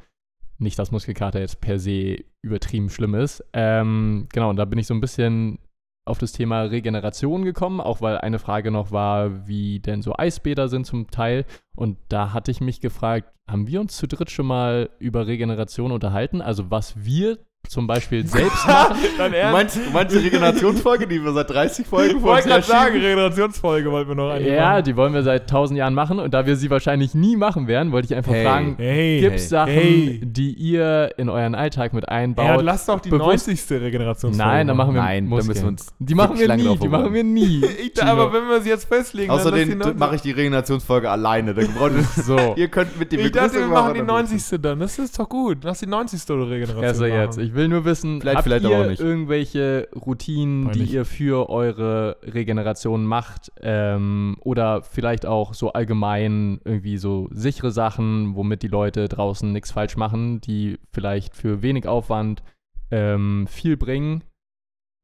Nicht, dass Muskelkater jetzt per se übertrieben schlimm ist. Ähm, genau, und da bin ich so ein bisschen auf das Thema Regeneration gekommen, auch weil eine Frage noch war, wie denn so Eisbäder sind zum Teil. Und da hatte ich mich gefragt, haben wir uns zu dritt schon mal über Regeneration unterhalten? Also was wir zum Beispiel selbst machen? Dann Du meinst, du meinst die Regenerationsfolge, die wir seit 30 Folgen Ich vor uns wollte gerade sagen? Regenerationsfolge wollten wir noch eine ja, machen. die wollen wir seit tausend Jahren machen. Und da wir sie wahrscheinlich nie machen werden, wollte ich einfach Hey. fragen, Hey, Gibt es Sachen, Hey. die ihr in euren Alltag mit einbaut? ja, lass doch die bewusst- 90. Regenerationsfolge Nein, dann machen wir Nein, da müssen wir Muskeln. uns Die machen wir nie, die machen wir nie. Ich, aber wenn wir sie jetzt festlegen, dann Außerdem 90. mache ich die Regenerationsfolge alleine. Da braucht ihr- So, Ihr könnt mit dem Ich dachte, wir machen die dann- 90. dann. Das ist doch gut. Lass die 90. Regeneration also jetzt. Ich will nur wissen, Vielleicht, habt vielleicht ihr aber auch nicht. irgendwelche Routinen, Peinlich. die ihr für eure Regeneration macht? Ähm, oder vielleicht auch so allgemein irgendwie so sichere Sachen, womit die Leute draußen nichts falsch machen, die vielleicht für wenig Aufwand ähm, viel bringen?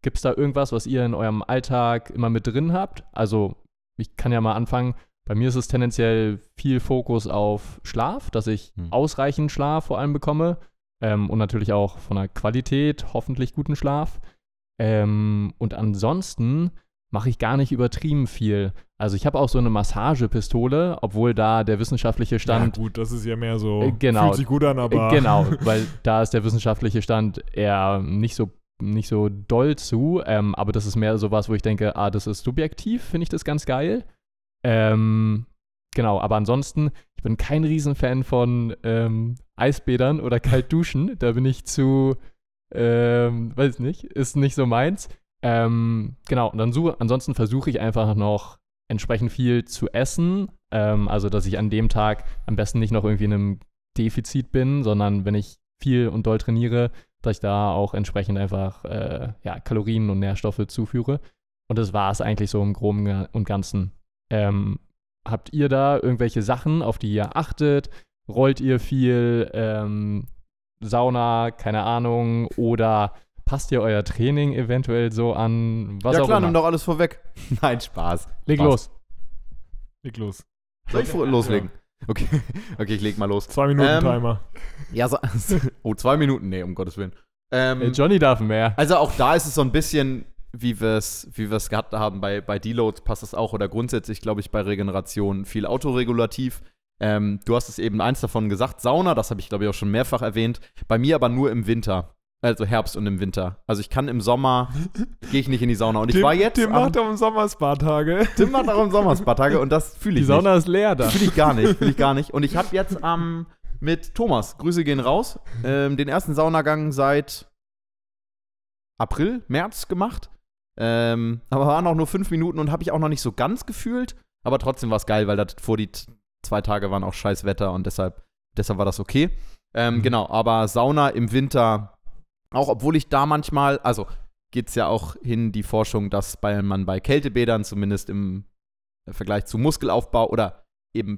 Gibt es da irgendwas, was ihr in eurem Alltag immer mit drin habt? Also, ich kann ja mal anfangen. Bei mir ist es tendenziell viel Fokus auf Schlaf, dass ich Hm. ausreichend Schlaf vor allem bekomme. Ähm, und natürlich auch von der Qualität hoffentlich guten Schlaf. Ähm, und ansonsten mache ich gar nicht übertrieben viel. Also ich habe auch so eine Massagepistole, obwohl da der wissenschaftliche Stand Ja, gut, das ist ja mehr so. Äh, genau. Fühlt sich gut an, aber. äh, Genau, weil da ist der wissenschaftliche Stand eher nicht so, nicht so doll zu. Ähm, aber das ist mehr sowas, wo ich denke, ah, das ist subjektiv, finde ich das ganz geil. Ähm, genau, aber ansonsten, ich bin kein Riesenfan von ähm, Eisbädern oder Kaltduschen. Da bin ich zu, ähm, weiß nicht, ist nicht so meins. Ähm, genau, und dann suche, ansonsten versuche ich einfach noch entsprechend viel zu essen. Ähm, also, dass ich an dem Tag am besten nicht noch irgendwie in einem Defizit bin, sondern wenn ich viel und doll trainiere, dass ich da auch entsprechend einfach äh, ja, Kalorien und Nährstoffe zuführe. Und das war es eigentlich so im Groben und Ganzen. Ähm, habt ihr da irgendwelche Sachen, auf die ihr achtet? Rollt ihr viel ähm, Sauna, keine Ahnung, oder passt ihr euer Training eventuell so an? Was ja auch klar, immer. nimm doch alles vorweg. Nein, Spaß. Leg Spaß. los. Leg los. Soll ich loslegen? Okay. okay, ich leg mal los. Zwei Minuten Ähm, Timer. Ja, so, oh, zwei Minuten? Nee, um Gottes Willen. Ähm, Äh, Johnny darf mehr. Also auch da ist es so ein bisschen, wie wir es wie wir's gehabt haben bei, bei Deloads, passt das auch oder grundsätzlich, glaube ich, bei Regeneration viel autoregulativ. Ähm, du hast es eben eins davon gesagt, Sauna, das habe ich, glaube ich, auch schon mehrfach erwähnt. Bei mir aber nur im Winter. Also Herbst und im Winter. Also ich kann im Sommer, gehe ich nicht in die Sauna. Und ich Tim, war jetzt. Tim macht doch im Sommer Spa-Tage. Tim macht auch im Sommer ein paar Tage und das fühle Die ich Sauna ist leer da. nicht. Fühle ich gar nicht, fühle ich gar nicht. Und ich habe jetzt am mit Thomas. Grüße gehen raus. Ähm, den ersten Saunagang seit April, März gemacht. Ähm, aber waren auch nur fünf Minuten und habe ich auch noch nicht so ganz gefühlt. Aber trotzdem war es geil, weil das vor die zwei Tage waren auch scheiß Wetter und deshalb, deshalb war das okay. Ähm, Mhm. Genau, aber Sauna im Winter, auch obwohl ich da manchmal, also geht es ja auch hin die Forschung, dass bei, man bei Kältebädern zumindest im Vergleich zu Muskelaufbau oder eben,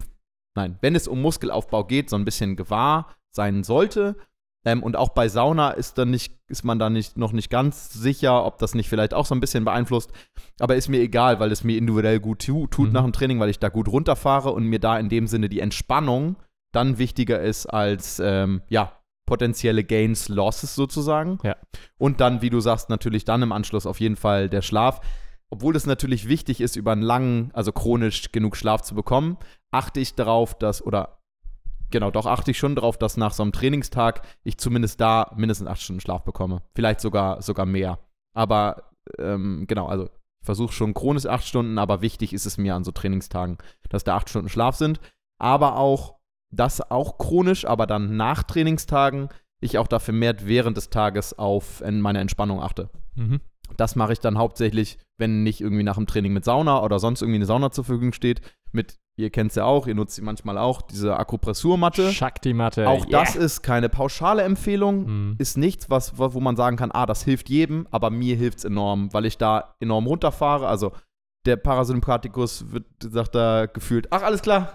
nein, wenn es um Muskelaufbau geht, so ein bisschen gewahr sein sollte. Ähm, und auch bei Sauna ist, dann nicht, ist man da nicht, noch nicht ganz sicher, ob das nicht vielleicht auch so ein bisschen beeinflusst. Aber ist mir egal, weil es mir individuell gut tu, tut Mhm. nach dem Training, weil ich da gut runterfahre und mir da in dem Sinne die Entspannung dann wichtiger ist als, ähm, ja, potenzielle Gains, Losses sozusagen. Ja. Und dann, wie du sagst, natürlich dann im Anschluss auf jeden Fall der Schlaf. Obwohl es natürlich wichtig ist, über einen langen, also chronisch genug Schlaf zu bekommen, achte ich darauf, dass, oder genau, doch achte ich schon darauf, dass nach so einem Trainingstag ich zumindest da mindestens acht Stunden Schlaf bekomme. Vielleicht sogar, sogar mehr. Aber ähm, genau, also ich versuche schon chronisch acht Stunden, aber wichtig ist es mir an so Trainingstagen, dass da acht Stunden Schlaf sind. Aber auch, das auch chronisch, aber dann nach Trainingstagen ich auch da vermehrt während des Tages auf in meine Entspannung achte. Mhm. Das mache ich dann hauptsächlich, wenn nicht irgendwie nach dem Training mit Sauna oder sonst irgendwie eine Sauna zur Verfügung steht. Mit, ihr kennt es ja auch, ihr nutzt sie manchmal auch, diese Akupressurmatte. Shakti-Matte. Auch yeah. das ist keine pauschale Empfehlung, Mhm. ist nichts, was, wo wo man sagen kann, ah, das hilft jedem, aber mir hilft es enorm, weil ich da enorm runterfahre. Also der Parasympathikus wird, sagt da gefühlt, ach, alles klar,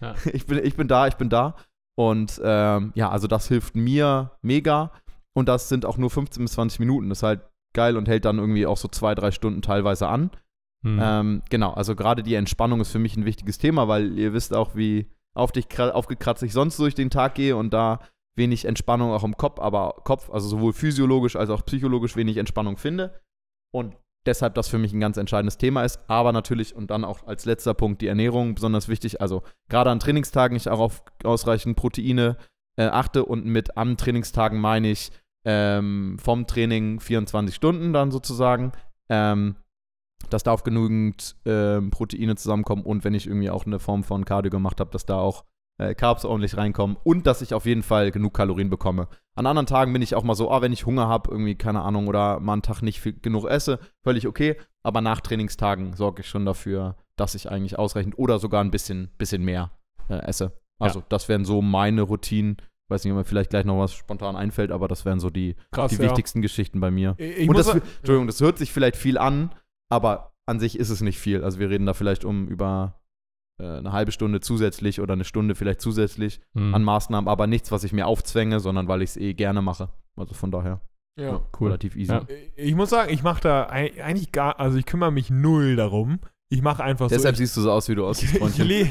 Ja. ich, bin, ich bin da, ich bin da. Und ähm, ja, also das hilft mir mega. Und das sind auch nur 15 bis 20 Minuten. Das ist halt geil und hält dann irgendwie auch so zwei, drei Stunden teilweise an. Mhm. Ähm, genau, also gerade die Entspannung ist für mich ein wichtiges Thema, weil ihr wisst auch, wie auf dich kra- aufgekratzt ich sonst durch den Tag gehe und da wenig Entspannung auch im Kopf, aber Kopf, also sowohl physiologisch als auch psychologisch wenig Entspannung finde. Und deshalb das für mich ein ganz entscheidendes Thema ist. Aber natürlich, und dann auch als letzter Punkt die Ernährung, besonders wichtig. Also gerade an Trainingstagen ich auch auf ausreichend Proteine äh, achte und mit an Trainingstagen meine ich ähm, vom Training 24 Stunden dann sozusagen. Ähm, dass da auf genügend ähm, Proteine zusammenkommen und wenn ich irgendwie auch eine Form von Cardio gemacht habe, dass da auch äh, Carbs ordentlich reinkommen und dass ich auf jeden Fall genug Kalorien bekomme. An anderen Tagen bin ich auch mal so, ah, wenn ich Hunger habe, irgendwie, keine Ahnung, oder mal einen Tag nicht viel, genug esse, völlig okay. Aber nach Trainingstagen sorge ich schon dafür, dass ich eigentlich ausreichend oder sogar ein bisschen, bisschen mehr äh, esse. Also, das wären so meine Routinen. Weiß nicht, ob mir vielleicht gleich noch was spontan einfällt, aber das wären so die, Krass, die ja. wichtigsten Geschichten bei mir. Ich, ich Und das, Entschuldigung, das hört sich vielleicht viel an, aber an sich ist es nicht viel. Also wir reden da vielleicht um über äh, eine halbe Stunde zusätzlich oder eine Stunde vielleicht zusätzlich Mhm. an Maßnahmen, aber nichts, was ich mir aufzwänge, sondern weil ich es eh gerne mache. Also von daher ja. Cool. relativ easy. Ja. Ich muss sagen, ich mache da ei- eigentlich gar, also ich kümmere mich null darum. Ich mache einfach Deshalb so. siehst du so aus, wie du aussiehst, Ich Freundchen. lebe,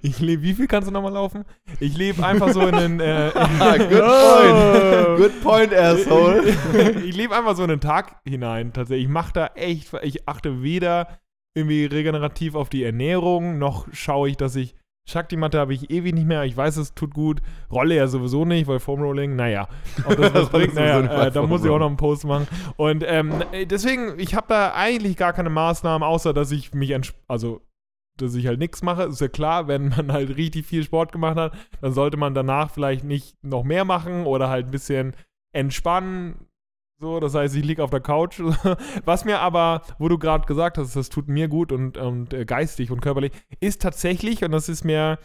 ich lebe, wie viel kannst du nochmal laufen? Ich lebe einfach so in einen. Äh, Ah, good point. Good point, asshole. ich lebe einfach so in den Tag hinein. Tatsächlich, ich mache da echt, ich achte weder irgendwie regenerativ auf die Ernährung, noch schaue ich, dass ich Shakti-Matte habe ich ewig nicht mehr. Ich weiß, es tut gut. Rolle ja sowieso nicht, weil Foamrolling, naja. Ob das was bringt, naja, äh, da muss ich auch noch einen Post machen. Und ähm, äh, deswegen, ich habe da eigentlich gar keine Maßnahmen, außer dass ich mich, also dass ich halt nichts mache. Ist ja klar, wenn man halt richtig viel Sport gemacht hat, dann sollte man danach vielleicht nicht noch mehr machen oder halt ein bisschen entspannen. So, das heißt, ich liege auf der Couch. Was mir aber, wo du gerade gesagt hast, das tut mir gut und, und äh, geistig und körperlich, ist tatsächlich, und das ist mir,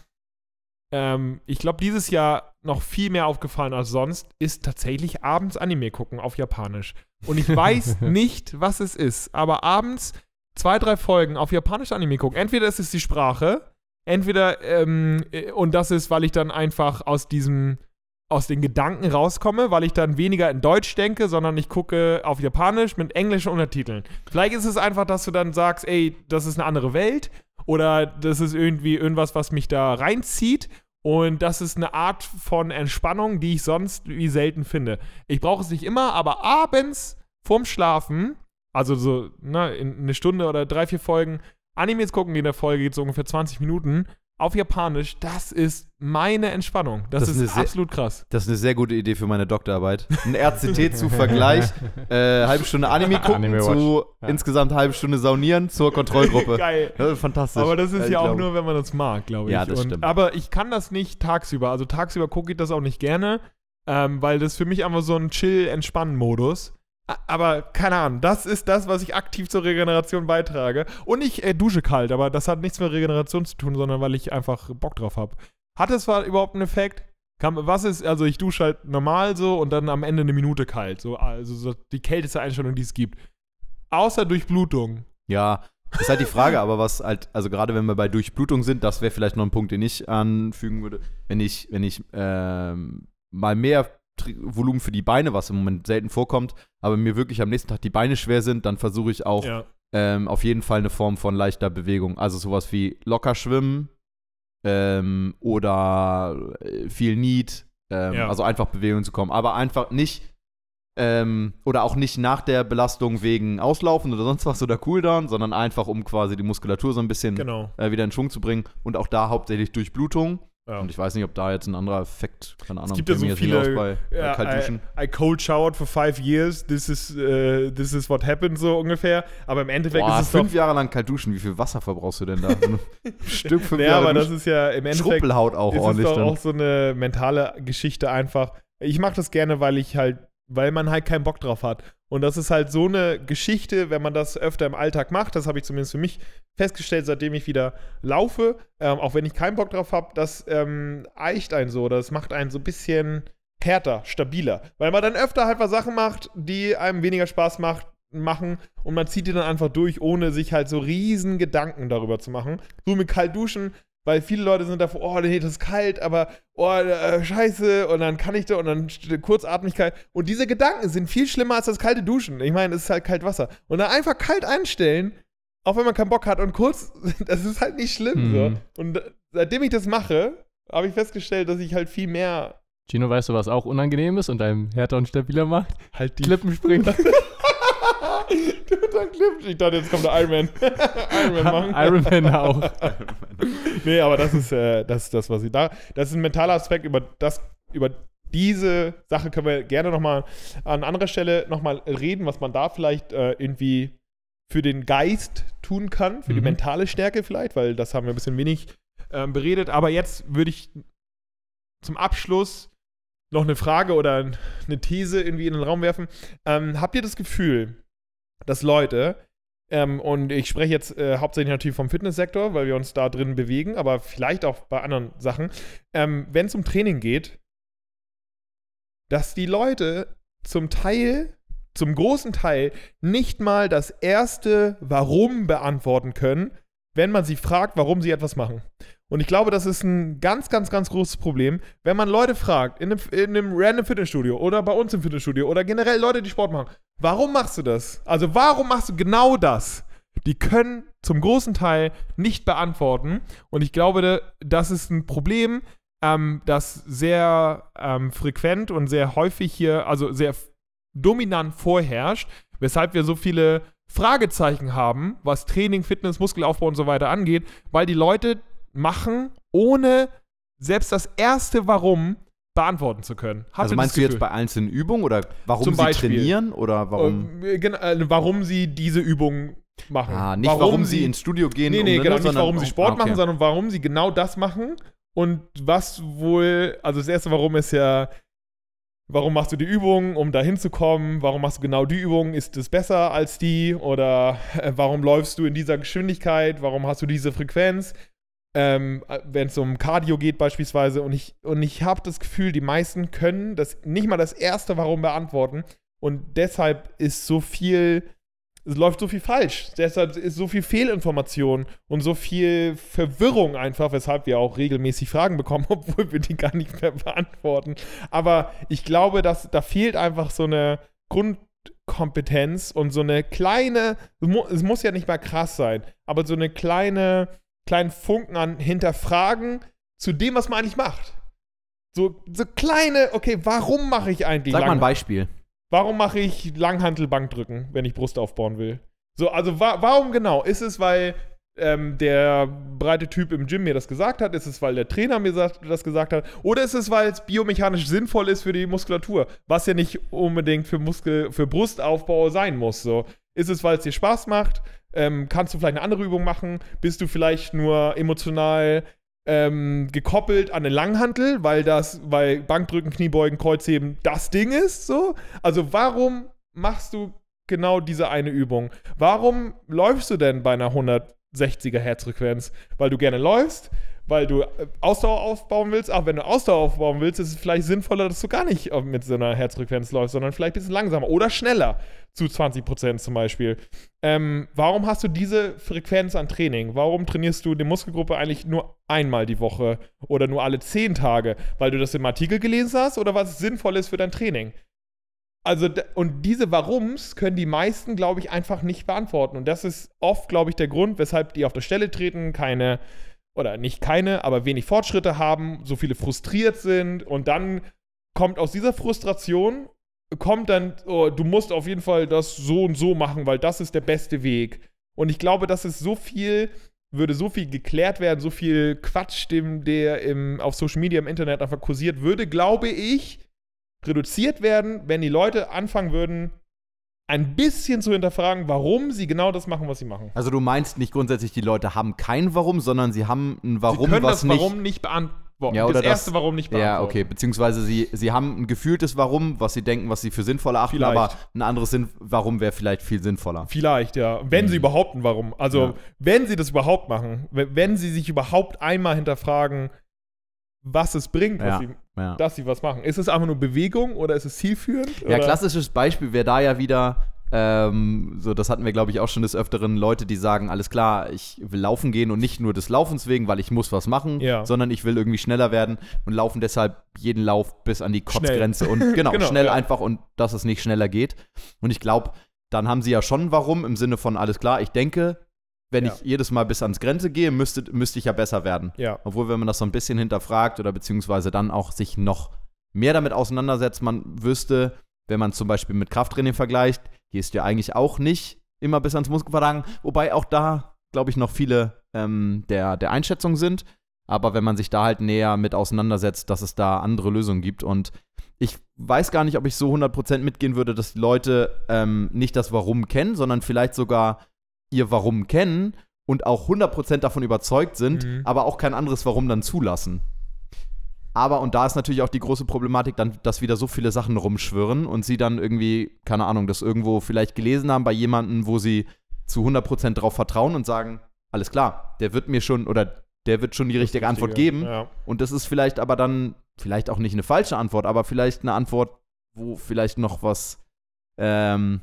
ähm, ich glaube, dieses Jahr noch viel mehr aufgefallen als sonst, ist tatsächlich abends Anime gucken auf Japanisch. Und ich weiß nicht, was es ist, aber abends zwei, drei Folgen auf Japanisch Anime gucken. Entweder ist es die Sprache, entweder, ähm, äh, und das ist, weil ich dann einfach aus diesem aus den Gedanken rauskomme, weil ich dann weniger in Deutsch denke, sondern ich gucke auf Japanisch mit englischen Untertiteln. Vielleicht ist es einfach, dass du dann sagst, ey, das ist eine andere Welt oder das ist irgendwie irgendwas, was mich da reinzieht und das ist eine Art von Entspannung, die ich sonst wie selten finde. Ich brauche es nicht immer, aber abends vorm Schlafen, also so ne, in eine Stunde oder drei, vier Folgen Animes gucken, die in der Folge geht so ungefähr 20 Minuten, auf Japanisch, das ist meine Entspannung. Das, Das ist ist sehr- absolut krass. Das ist eine sehr gute Idee für meine Doktorarbeit. Ein RCT zu Vergleich, äh, halbe Stunde Anime gucken, Anime zu. Ja. insgesamt halbe Stunde saunieren zur Kontrollgruppe. Geil. Das ist fantastisch. Aber das ist Ich ja auch glaube. nur, wenn man das mag, glaube ich. Ja, das Und, stimmt. Aber ich kann das nicht tagsüber. Also tagsüber gucke ich das auch nicht gerne, ähm, weil das für mich einfach so ein Chill-Entspannen-Modus. Aber keine Ahnung, das ist das, was ich aktiv zur Regeneration beitrage. Und ich äh, dusche kalt, aber das hat nichts mit Regeneration zu tun, sondern weil ich einfach Bock drauf habe. Hat es überhaupt einen Effekt? Kann, was ist, also ich dusche halt normal so und dann am Ende eine Minute kalt. So, also so die kälteste Einstellung, die es gibt. Außer Durchblutung. Ja, ist halt die Frage, aber was halt, also gerade wenn wir bei Durchblutung sind, das wäre vielleicht noch ein Punkt, den ich anfügen würde. Wenn ich, wenn ich ähm, mal mehr Volumen für die Beine, was im Moment selten vorkommt, aber mir wirklich am nächsten Tag die Beine schwer sind, dann versuche ich auch Ja. ähm, auf jeden Fall eine Form von leichter Bewegung. Also sowas wie locker schwimmen ähm, oder äh, viel Need. Ähm, Ja. Also einfach Bewegung zu kommen. Aber einfach nicht ähm, oder auch nicht nach der Belastung wegen Auslaufen oder sonst was oder Cooldown, sondern einfach um quasi die Muskulatur so ein bisschen Genau. äh, wieder in Schwung zu bringen. Und auch da hauptsächlich durch Blutung. Ja. Und ich weiß nicht, ob da jetzt ein anderer Effekt, keine Ahnung, gibt ja so viele- aus bei, bei Ja, Kaltduschen. I, I cold showered for five years. This is, äh, this is what happened, so ungefähr. Aber im Endeffekt Boah, ist es doch. fünf Jahre lang kalt duschen, wie viel Wasser verbrauchst du denn da? Stück fünf Ja, Jahre aber das ist ja im Endeffekt Schruppelhaut auch ist es ordentlich doch dann. auch so eine mentale Geschichte einfach. Ich mache das gerne, weil ich halt, weil man halt keinen Bock drauf hat. Und das ist halt so eine Geschichte, wenn man das öfter im Alltag macht, das habe ich zumindest für mich festgestellt, seitdem ich wieder laufe, ähm, auch wenn ich keinen Bock drauf habe, das ähm, eicht einen so, das macht einen so ein bisschen härter, stabiler. Weil man dann öfter halt was Sachen macht, die einem weniger Spaß macht, machen und man zieht die dann einfach durch, ohne sich halt so riesen Gedanken darüber zu machen. So mit kalt duschen, weil viele Leute sind davor, oh nee, das ist kalt, aber oh, äh, scheiße, und dann kann ich da und dann Kurzatmigkeit. Und diese Gedanken sind viel schlimmer als das kalte Duschen. Ich meine, es ist halt kalt Wasser. Und dann einfach kalt einstellen, auch wenn man keinen Bock hat und kurz, das ist halt nicht schlimm. Mhm. So. Und seitdem ich das mache, habe ich festgestellt, dass ich halt viel mehr Gino, weißt du, was auch unangenehm ist und einem härter und stabiler macht? halt die Klippen springen. dann Clip. Ich dachte, jetzt kommt der Iron Man. Iron Man machen. Iron Man auch. Nee, aber das ist, äh, das, das, was ich da. Das ist ein mentaler Aspekt, über das, über diese Sache können wir gerne nochmal an anderer Stelle nochmal reden, was man da vielleicht äh, irgendwie für den Geist tun kann, für die Mhm. mentale Stärke vielleicht, weil das haben wir ein bisschen wenig ähm, beredet. Aber jetzt würde ich zum Abschluss noch eine Frage oder eine These irgendwie in den Raum werfen. Ähm, habt ihr das Gefühl, dass Leute, ähm, und ich spreche jetzt äh, hauptsächlich natürlich vom Fitnesssektor, weil wir uns da drin bewegen, aber vielleicht auch bei anderen Sachen, ähm, wenn es um Training geht, dass die Leute zum Teil, zum großen Teil, nicht mal das erste Warum beantworten können, wenn man sie fragt, warum sie etwas machen. Und ich glaube, das ist ein ganz, ganz, ganz großes Problem, wenn man Leute fragt, in einem, in einem random Fitnessstudio oder bei uns im Fitnessstudio oder generell Leute, die Sport machen, warum machst du das? Also warum machst du genau das? Die können zum großen Teil nicht beantworten. Und ich glaube, da- das ist ein Problem, ähm, das sehr ähm, frequent und sehr häufig hier, also sehr dominant vorherrscht, weshalb wir so viele Fragezeichen haben, was Training, Fitness, Muskelaufbau und so weiter angeht, weil die Leute machen, ohne selbst das erste Warum beantworten zu können. Habt Also meinst du jetzt bei einzelnen Übungen oder warum Zum sie Beispiel. trainieren oder warum? Äh, gen- äh, warum sie diese Übung machen. ah, nicht warum, sie ins Studio gehen. Nee, um nee, eine, genau, nicht warum sie um- Sport ah, okay. machen, sondern warum sie genau das machen. Und was wohl, also das erste Warum ist ja, warum machst du die Übung, um da hinzukommen? Warum machst du genau die Übung? Ist es besser als die? Oder äh, warum läufst du in dieser Geschwindigkeit? Warum hast du diese Frequenz? Ähm, Wenn es um Cardio geht beispielsweise. Und ich, und ich habe das Gefühl, die meisten können das nicht mal das erste Warum beantworten. Und deshalb ist so viel es läuft so viel falsch. Deshalb ist so viel Fehlinformation und so viel Verwirrung einfach, weshalb wir auch regelmäßig Fragen bekommen, obwohl wir die gar nicht mehr beantworten. Aber ich glaube, dass da fehlt einfach so eine Grundkompetenz und so eine kleine, es muss ja nicht mal krass sein, aber so eine kleine, kleinen Funken an Hinterfragen zu dem, was man eigentlich macht. So, so kleine, okay, warum mache ich eigentlich Sag mal ein Lang- Beispiel. Warum mache ich Langhantel Bankdrücken, wenn ich Brust aufbauen will? So, also wa warum genau? Ist es, weil ähm, der breite Typ im Gym mir das gesagt hat? Ist es, weil der Trainer mir das gesagt hat? Oder ist es, weil es biomechanisch sinnvoll ist für die Muskulatur? Was ja nicht unbedingt für Muskel, für Brustaufbau sein muss. So. Ist es, weil es dir Spaß macht? Ähm, kannst du vielleicht eine andere Übung machen? Bist du vielleicht nur emotional ähm, gekoppelt an eine Langhantel, weil das, weil Bankdrücken, Kniebeugen, Kreuzheben das Ding ist? So? Also warum machst du genau diese eine Übung? Warum läufst du denn bei einer 160er Herzfrequenz? Weil du gerne läufst? Weil du äh, Ausdauer aufbauen willst. Aber wenn du Ausdauer aufbauen willst, ist es vielleicht sinnvoller, dass du gar nicht äh, mit so einer Herzfrequenz läufst, sondern vielleicht ein bisschen langsamer oder schneller zu 20% zum Beispiel. Ähm, warum hast du diese Frequenz an Training? Warum trainierst du die Muskelgruppe eigentlich nur einmal die Woche oder nur alle 10 Tage? Weil du das im Artikel gelesen hast oder was sinnvoll ist für dein Training? Also, und diese Warums können die meisten, glaube ich, einfach nicht beantworten. Und das ist oft, glaube ich, der Grund, weshalb die auf der Stelle treten, keine oder nicht keine, aber wenig Fortschritte haben, so viele frustriert sind und dann kommt aus dieser Frustration, kommt dann, oh, du musst auf jeden Fall das so und so machen, weil das ist der beste Weg. Und ich glaube, dass es so viel, würde so viel geklärt werden, so viel Quatsch, der im, auf Social Media, im Internet einfach kursiert, würde, glaube ich, reduziert werden, wenn die Leute anfangen würden, ein bisschen zu hinterfragen, warum sie genau das machen, was sie machen. Also du meinst nicht grundsätzlich, die Leute haben kein Warum, sondern sie haben ein Warum, sie können was das Warum nicht beantworten. Ja, oder das erste das, Warum nicht beantworten. Ja, okay. Beziehungsweise sie, sie haben ein gefühltes Warum, was sie denken, was sie für sinnvoll achten, vielleicht. aber ein anderes Sinn, Warum wäre vielleicht viel sinnvoller. Vielleicht, ja. Wenn mhm. sie überhaupt ein Warum. Also, ja. wenn sie das überhaupt machen, wenn sie sich überhaupt einmal hinterfragen, was es bringt, ja, sie, ja. dass sie was machen. Ist es einfach nur Bewegung oder ist es zielführend? Ja, oder? klassisches Beispiel wäre da ja wieder, ähm, so, das hatten wir, glaube ich, auch schon des Öfteren Leute, die sagen, alles klar, ich will laufen gehen und nicht nur des Laufens wegen, weil ich muss was machen, ja. sondern ich will irgendwie schneller werden und laufen deshalb jeden Lauf bis an die Kotzgrenze und genau, genau schnell einfach und dass es nicht schneller geht. Und ich glaube, dann haben sie ja schon warum im Sinne von, alles klar, ich denke, wenn ja. ich jedes Mal bis ans Grenze gehe, müsste, müsste ich ja besser werden. Ja. Obwohl, wenn man das so ein bisschen hinterfragt oder beziehungsweise dann auch sich noch mehr damit auseinandersetzt, man wüsste, wenn man zum Beispiel mit Krafttraining vergleicht, gehst du ja eigentlich auch nicht immer bis ans Muskelverlangen, wobei auch da, glaube ich, noch viele ähm, der, der Einschätzung sind. Aber wenn man sich da halt näher mit auseinandersetzt, dass es da andere Lösungen gibt und ich weiß gar nicht, ob ich so 100% mitgehen würde, dass die Leute ähm, nicht das Warum kennen, sondern vielleicht sogar ihr Warum kennen und auch 100% davon überzeugt sind, mhm. aber auch kein anderes Warum dann zulassen. Aber, und da ist natürlich auch die große Problematik, dann, dass wieder so viele Sachen rumschwirren und sie dann irgendwie, keine Ahnung, das irgendwo vielleicht gelesen haben bei jemandem, wo sie zu 100% drauf vertrauen und sagen, alles klar, der wird mir schon oder der wird schon die richtige, richtige Antwort geben. Ja. Und das ist vielleicht aber dann, vielleicht auch nicht eine falsche Antwort, aber vielleicht eine Antwort, wo vielleicht noch was, ähm,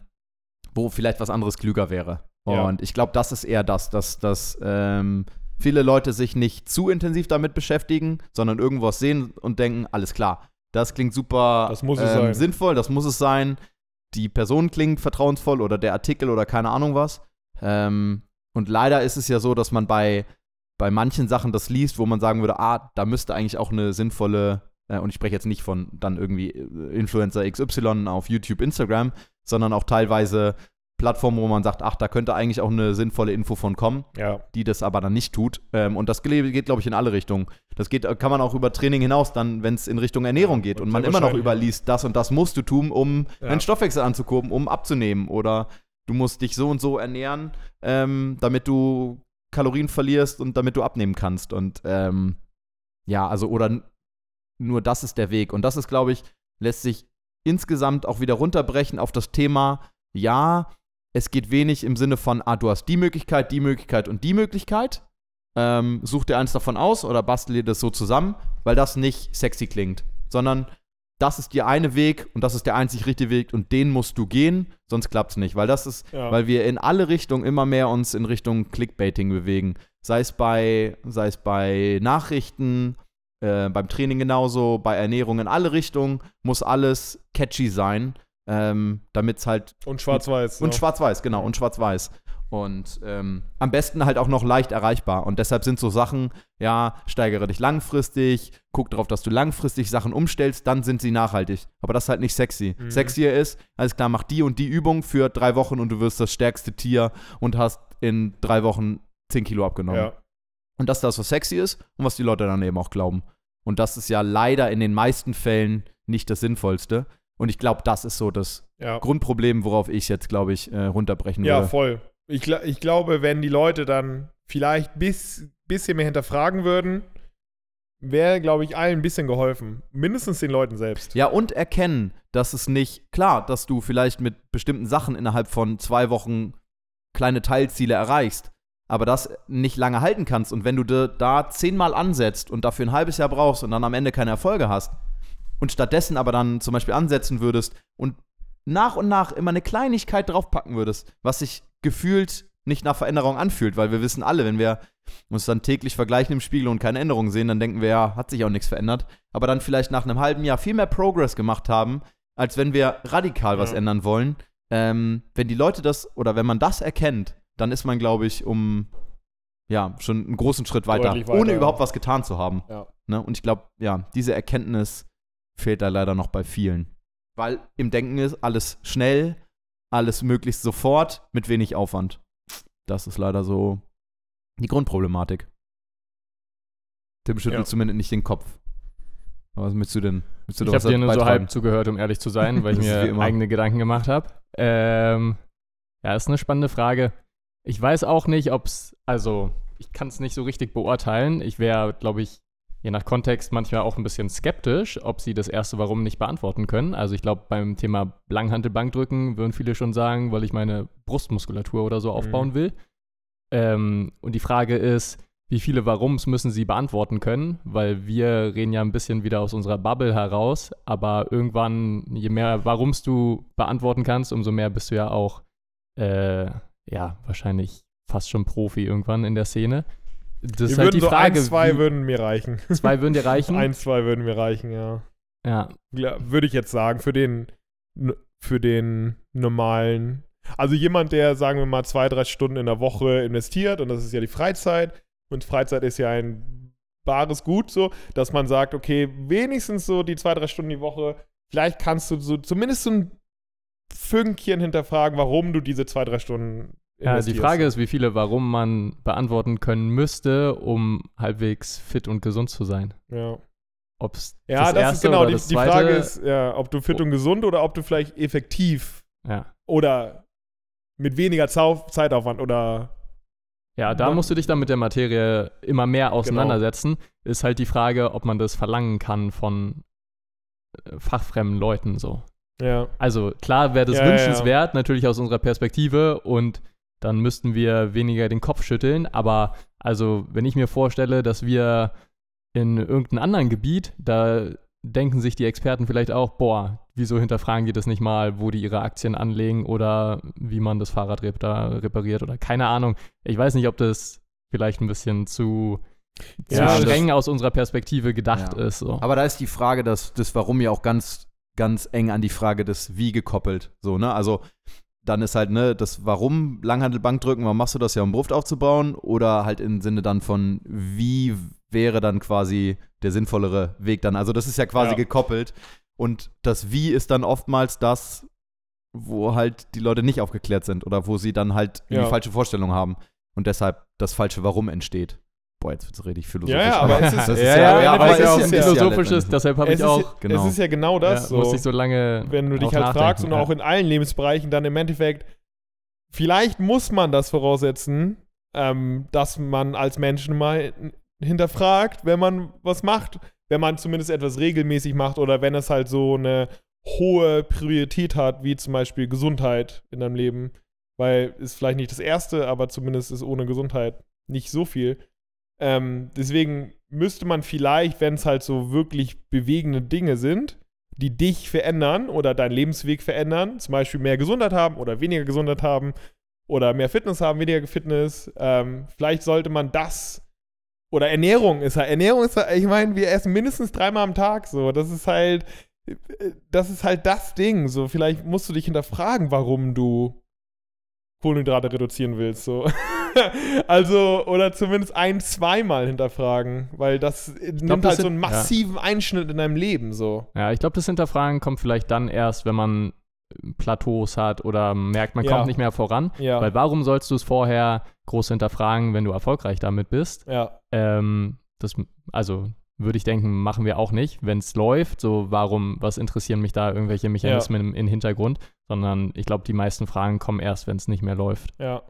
wo vielleicht was anderes klüger wäre. Und ja. ich glaube, das ist eher das, dass, dass ähm, viele Leute sich nicht zu intensiv damit beschäftigen, sondern irgendwas sehen und denken, alles klar, das klingt super das ähm, sinnvoll, das muss es sein. Die Person klingt vertrauensvoll oder der Artikel oder keine Ahnung was. Ähm, und leider ist es ja so, dass man bei, bei manchen Sachen das liest, wo man sagen würde, ah, da müsste eigentlich auch eine sinnvolle, äh, und ich spreche jetzt nicht von dann irgendwie äh, Influencer XY auf YouTube, Instagram, sondern auch teilweise Plattformen, wo man sagt, ach, da könnte eigentlich auch eine sinnvolle Info von kommen, ja. die das aber dann nicht tut. Ähm, und das geht, glaube ich, in alle Richtungen. Das geht, kann man auch über Training hinaus, dann, wenn es in Richtung Ernährung geht und, und man immer noch überliest, das und das musst du tun, um ja. deinen Stoffwechsel anzukurbeln, um abzunehmen. Oder du musst dich so und so ernähren, ähm, damit du Kalorien verlierst und damit du abnehmen kannst. Und ähm, ja, also, oder nur das ist der Weg. Und das ist, glaube ich, lässt sich insgesamt auch wieder runterbrechen auf das Thema, ja, es geht wenig im Sinne von, ah, du hast die Möglichkeit, die Möglichkeit und die Möglichkeit. Ähm, such dir eins davon aus oder bastel dir das so zusammen, weil das nicht sexy klingt, sondern das ist der eine Weg und das ist der einzig richtige Weg und den musst du gehen, sonst klappt es nicht, weil das ist, ja. weil wir in alle Richtungen immer mehr uns in Richtung Clickbaiting bewegen, sei es bei, sei es bei Nachrichten, äh, beim Training genauso, bei Ernährung in alle Richtungen muss alles catchy sein ähm, damit es halt. Und schwarz-weiß. Und ja. schwarz-weiß, genau, und schwarz-weiß. Und ähm, am besten halt auch noch leicht erreichbar. Und deshalb sind so Sachen, ja, steigere dich langfristig, guck darauf, dass du langfristig Sachen umstellst, dann sind sie nachhaltig. Aber das ist halt nicht sexy. Mhm. Sexier ist, alles klar, mach die und die Übung für drei Wochen und du wirst das stärkste Tier und hast in drei Wochen 10 Kilo abgenommen. Ja. Und das ist das, was sexy ist und was die Leute dann eben auch glauben. Und das ist ja leider in den meisten Fällen nicht das Sinnvollste. Und ich glaube, das ist so das Ja. Grundproblem, worauf ich jetzt, glaube ich, äh, runterbrechen Ja, würde. voll. Ich, ich glaube, wenn die Leute dann vielleicht bis bisschen mehr hinterfragen würden, wäre, glaube ich, allen ein bisschen geholfen. Mindestens den Leuten selbst. Ja, und erkennen, dass es nicht, klar, dass du vielleicht mit bestimmten Sachen innerhalb von zwei Wochen kleine Teilziele erreichst, aber das nicht lange halten kannst. Und wenn du da zehnmal ansetzt und dafür ein halbes Jahr brauchst und dann am Ende keine Erfolge hast und stattdessen aber dann zum Beispiel ansetzen würdest und nach und nach immer eine Kleinigkeit draufpacken würdest, was sich gefühlt nicht nach Veränderung anfühlt, weil wir wissen alle, wenn wir uns dann täglich vergleichen im Spiegel und keine Änderungen sehen, dann denken wir, ja, hat sich auch nichts verändert. Aber dann vielleicht nach einem halben Jahr viel mehr Progress gemacht haben, als wenn wir radikal was Ja. ändern wollen. Ähm, wenn die Leute das oder wenn man das erkennt, dann ist man, glaube ich, um ja, schon einen großen Schritt weiter, weiter, ohne ja. überhaupt was getan zu haben. Ja. Ne? Und ich glaube, ja, diese Erkenntnis fehlt da leider noch bei vielen. Weil im Denken ist alles schnell, alles möglichst sofort, mit wenig Aufwand. Das ist leider so die Grundproblematik. Tim schüttelt Ja. zumindest nicht den Kopf. Aber was möchtest du denn? Willst du Ich habe dir nur so halb zugehört, um ehrlich zu sein, weil ich mir eigene Gedanken gemacht habe. Ähm, ja, ist eine spannende Frage. Ich weiß auch nicht, ob es, also ich kann es nicht so richtig beurteilen. Ich wäre, glaube ich, je nach Kontext manchmal auch ein bisschen skeptisch, ob sie das erste Warum nicht beantworten können. Also ich glaube, beim Thema Langhantelbankdrücken würden viele schon sagen, weil ich meine Brustmuskulatur oder so aufbauen will. Ähm, und die Frage ist, wie viele Warums müssen sie beantworten können, weil wir reden ja ein bisschen wieder aus unserer Bubble heraus, aber irgendwann, je mehr Warums du beantworten kannst, umso mehr bist du ja auch, äh, ja, wahrscheinlich fast schon Profi irgendwann in der Szene. Das ist halt würden die so Frage, ein, zwei wie, würden mir reichen. zwei würden dir reichen? ein, zwei würden mir reichen, ja. Ja, Ja, Würde ich jetzt sagen, für den, für den normalen. Also jemand, der, sagen wir mal, zwei, drei Stunden in der Woche investiert, und das ist ja die Freizeit, und Freizeit ist ja ein bares Gut, so, dass man sagt, okay, wenigstens so die zwei, drei Stunden die Woche, vielleicht kannst du so zumindest so ein Fünkchen hinterfragen, warum du diese zwei, drei Stunden ja die. Frage ist, wie viele Warum man beantworten können müsste, um halbwegs fit und gesund zu sein. Ja. Ob es Ja, das, das, ist genau. Die, die Frage ist, ja, ob du fit und gesund oder ob du vielleicht effektiv ja. oder mit weniger Zau Zeitaufwand oder Ja, da musst du dich dann mit der Materie immer Genau. mehr auseinandersetzen. Ist halt die Frage, ob man das verlangen kann von äh, fachfremden Leuten so. ja. Also klar wäre das Ja, ja, ja. wünschenswert, natürlich aus unserer Perspektive und dann müssten wir weniger den Kopf schütteln. Aber also, wenn ich mir vorstelle, dass wir in irgendeinem anderen Gebiet, da denken sich die Experten vielleicht auch, boah, wieso hinterfragen die das nicht mal, wo die ihre Aktien anlegen oder wie man das Fahrrad rep da repariert oder keine Ahnung. Ich weiß nicht, ob das vielleicht ein bisschen zu, zu Ja, das- streng aus unserer Perspektive gedacht Ja. ist. So. Aber da ist die Frage, dass das Warum ja auch ganz, ganz eng an die Frage des Wie gekoppelt. So, ne? Also dann ist halt, ne, das Warum Langhandelbank drücken, warum machst du das ja, um Brust aufzubauen? Oder halt im Sinne dann von, wie wäre dann quasi der sinnvollere Weg dann? Also das ist ja quasi Ja. gekoppelt. Und das Wie ist dann oftmals das, wo halt die Leute nicht aufgeklärt sind oder wo sie dann halt Ja. die falsche Vorstellung haben und deshalb das falsche Warum entsteht. Boah, jetzt wird's richtig philosophisch. Ja, ja, aber es ist- das ja, ja, ja, aber es ist ja auch ein philosophisches, deshalb habe Es ich auch, genau. es ist ja genau das so. musste ich so lange wenn du dich halt fragst und auch in allen Lebensbereichen dann im Endeffekt, vielleicht muss man das voraussetzen, ähm, dass man als Menschen mal hinterfragt, wenn man was macht, wenn man zumindest etwas regelmäßig macht oder wenn es halt so eine hohe Priorität hat, wie zum Beispiel Gesundheit in deinem Leben, weil ist vielleicht nicht das Erste, aber zumindest ist ohne Gesundheit nicht so viel. Ähm, deswegen müsste man vielleicht, wenn es halt so wirklich bewegende Dinge sind, die dich verändern oder deinen Lebensweg verändern, zum Beispiel mehr Gesundheit haben oder weniger Gesundheit haben oder mehr Fitness haben, weniger Fitness. Ähm, vielleicht sollte man das oder Ernährung ist halt, Ernährung ist halt, ich meine, wir essen mindestens dreimal am Tag so. Das ist halt, das ist halt das Ding. So, vielleicht musst du dich hinterfragen, warum du Kohlenhydrate reduzieren willst. So. also, oder zumindest ein, zweimal hinterfragen, weil das nimmt das halt so einen ja. massiven Einschnitt in deinem Leben so. Ja, ich glaube, das Hinterfragen kommt vielleicht dann erst, wenn man Plateaus hat oder merkt, man Ja. kommt nicht mehr voran. Ja. Weil warum sollst du es vorher groß hinterfragen, wenn du erfolgreich damit bist? ja. Ähm, das, also würde ich denken, machen wir auch nicht. Wenn es läuft, so warum, was interessieren mich da irgendwelche Mechanismen im, im Hintergrund? Sondern ich glaube, die meisten Fragen kommen erst, wenn es nicht mehr läuft. Ja.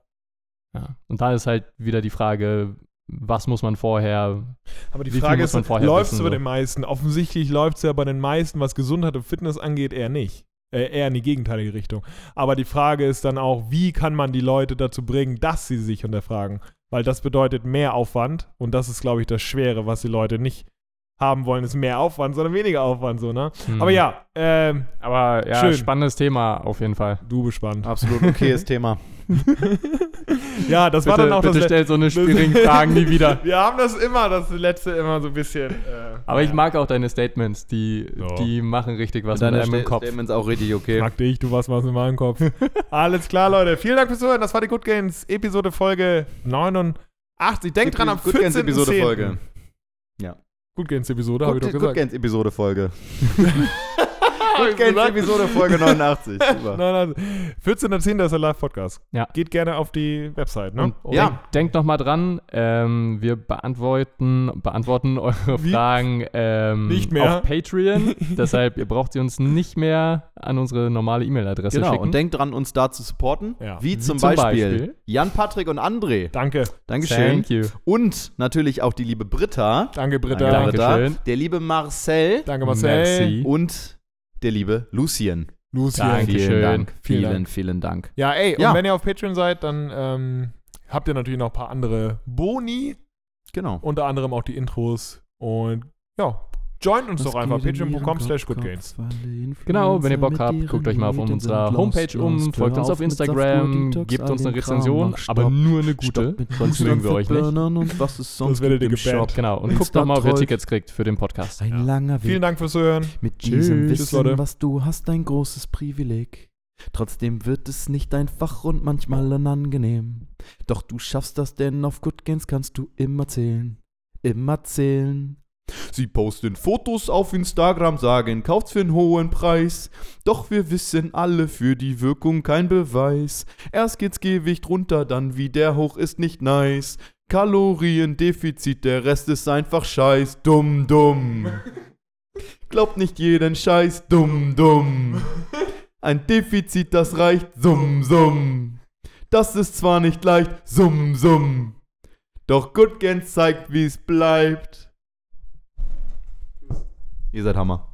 Ja. Und da ist halt wieder die Frage, was muss man vorher Aber die Frage ist, läuft es bei den meisten? Offensichtlich läuft es ja bei den meisten, was Gesundheit und Fitness angeht, eher nicht. Äh, eher in die gegenteilige Richtung. Aber die Frage ist dann auch, wie kann man die Leute dazu bringen, dass sie sich hinterfragen? Weil das bedeutet mehr Aufwand und das ist, glaube ich, das Schwere, was die Leute nicht haben wollen, ist mehr Aufwand, sondern weniger Aufwand, so, ne? hm. Aber ja, ähm, Aber ja, Schön. spannendes Thema auf jeden Fall. du bespannt. Absolut okayes Thema. ja, das war bitte dann auch bitte das. Le- stell so eine schwierigen Fragen nie wieder. Wir haben das immer, das letzte immer so ein bisschen. Äh, Aber ich ja. mag auch deine Statements, die, Ja. die machen richtig was Deine mit einem im Sta- Kopf. Statements auch richtig okay. Mag dich, du warst was in meinem Kopf. Alles klar, Leute. Vielen Dank fürs Zuhören. Das war die Good Games Episode Folge 89. Denkt dran, am Good Games 14. Episode Folge. Good Games Episode, habe ich doch gesagt. Good Games Episode Folge. Good Games? Episode Folge 89. Super. Nein, nein. 14.10. ist der Live-Podcast. Ja. Geht gerne auf die Website, ne? Und Ja. denkt, denkt noch mal dran, ähm, wir beantworten, beantworten eure Wie? Fragen ähm, Nicht mehr. auf Patreon. Deshalb, ihr braucht sie uns nicht mehr an unsere normale E-Mail-Adresse Genau, schicken. und denkt dran, uns da zu supporten. Ja. Wie, Wie zum, zum Beispiel, Beispiel? Jan, Patrick und André. Danke. Dankeschön. Thank you. Und natürlich auch die liebe Britta. Danke, Britta. Danke, Britta. Dankeschön. Der liebe Marcel. Danke, Marcel. Merci. Und der liebe Lucien. Lucien. Danke. Vielen Dankeschön. Dank. Vielen Vielen, Dank. vielen Dank. Ja, ey, Ja. und wenn ihr auf Patreon seid, dann ähm, habt ihr natürlich noch ein paar andere Boni. Genau. Unter anderem auch die Intros. Und ja, joint uns doch einfach. Patreon.com slash goodgains. Genau, wenn ihr Bock habt, guckt euch mal auf unserer Homepage um, folgt uns auf Instagram, gebt uns eine Rezension, aber nur eine gute, sonst mögen wir euch nicht. Und was es sonst Das werdet ihr gebannt. Shop. Genau, und guckt noch mal, ob ihr. Tickets kriegt für den Podcast. Ein langer Weg. Vielen Dank fürs Zuhören. Mit Tschüss. diesem Tschüss, Wissen, Leute. was du hast, ein großes Privileg. Trotzdem wird es nicht einfach und manchmal unangenehm. Doch du schaffst das, denn auf Good Gains kannst du immer zählen. Immer zählen. Sie posten Fotos auf Instagram, sagen, kauft's für einen hohen Preis. Doch wir wissen alle, für die Wirkung kein Beweis. Erst geht's Gewicht runter, dann wieder hoch ist nicht nice. Kaloriendefizit, der Rest ist einfach Scheiß. Dumm, dumm. Glaubt nicht jeden Scheiß, dumm, dumm. Ein Defizit, das reicht, summ, summ. Das ist zwar nicht leicht, summ, summ. Doch Good Gains zeigt, wie's bleibt. Ihr seid Hammer.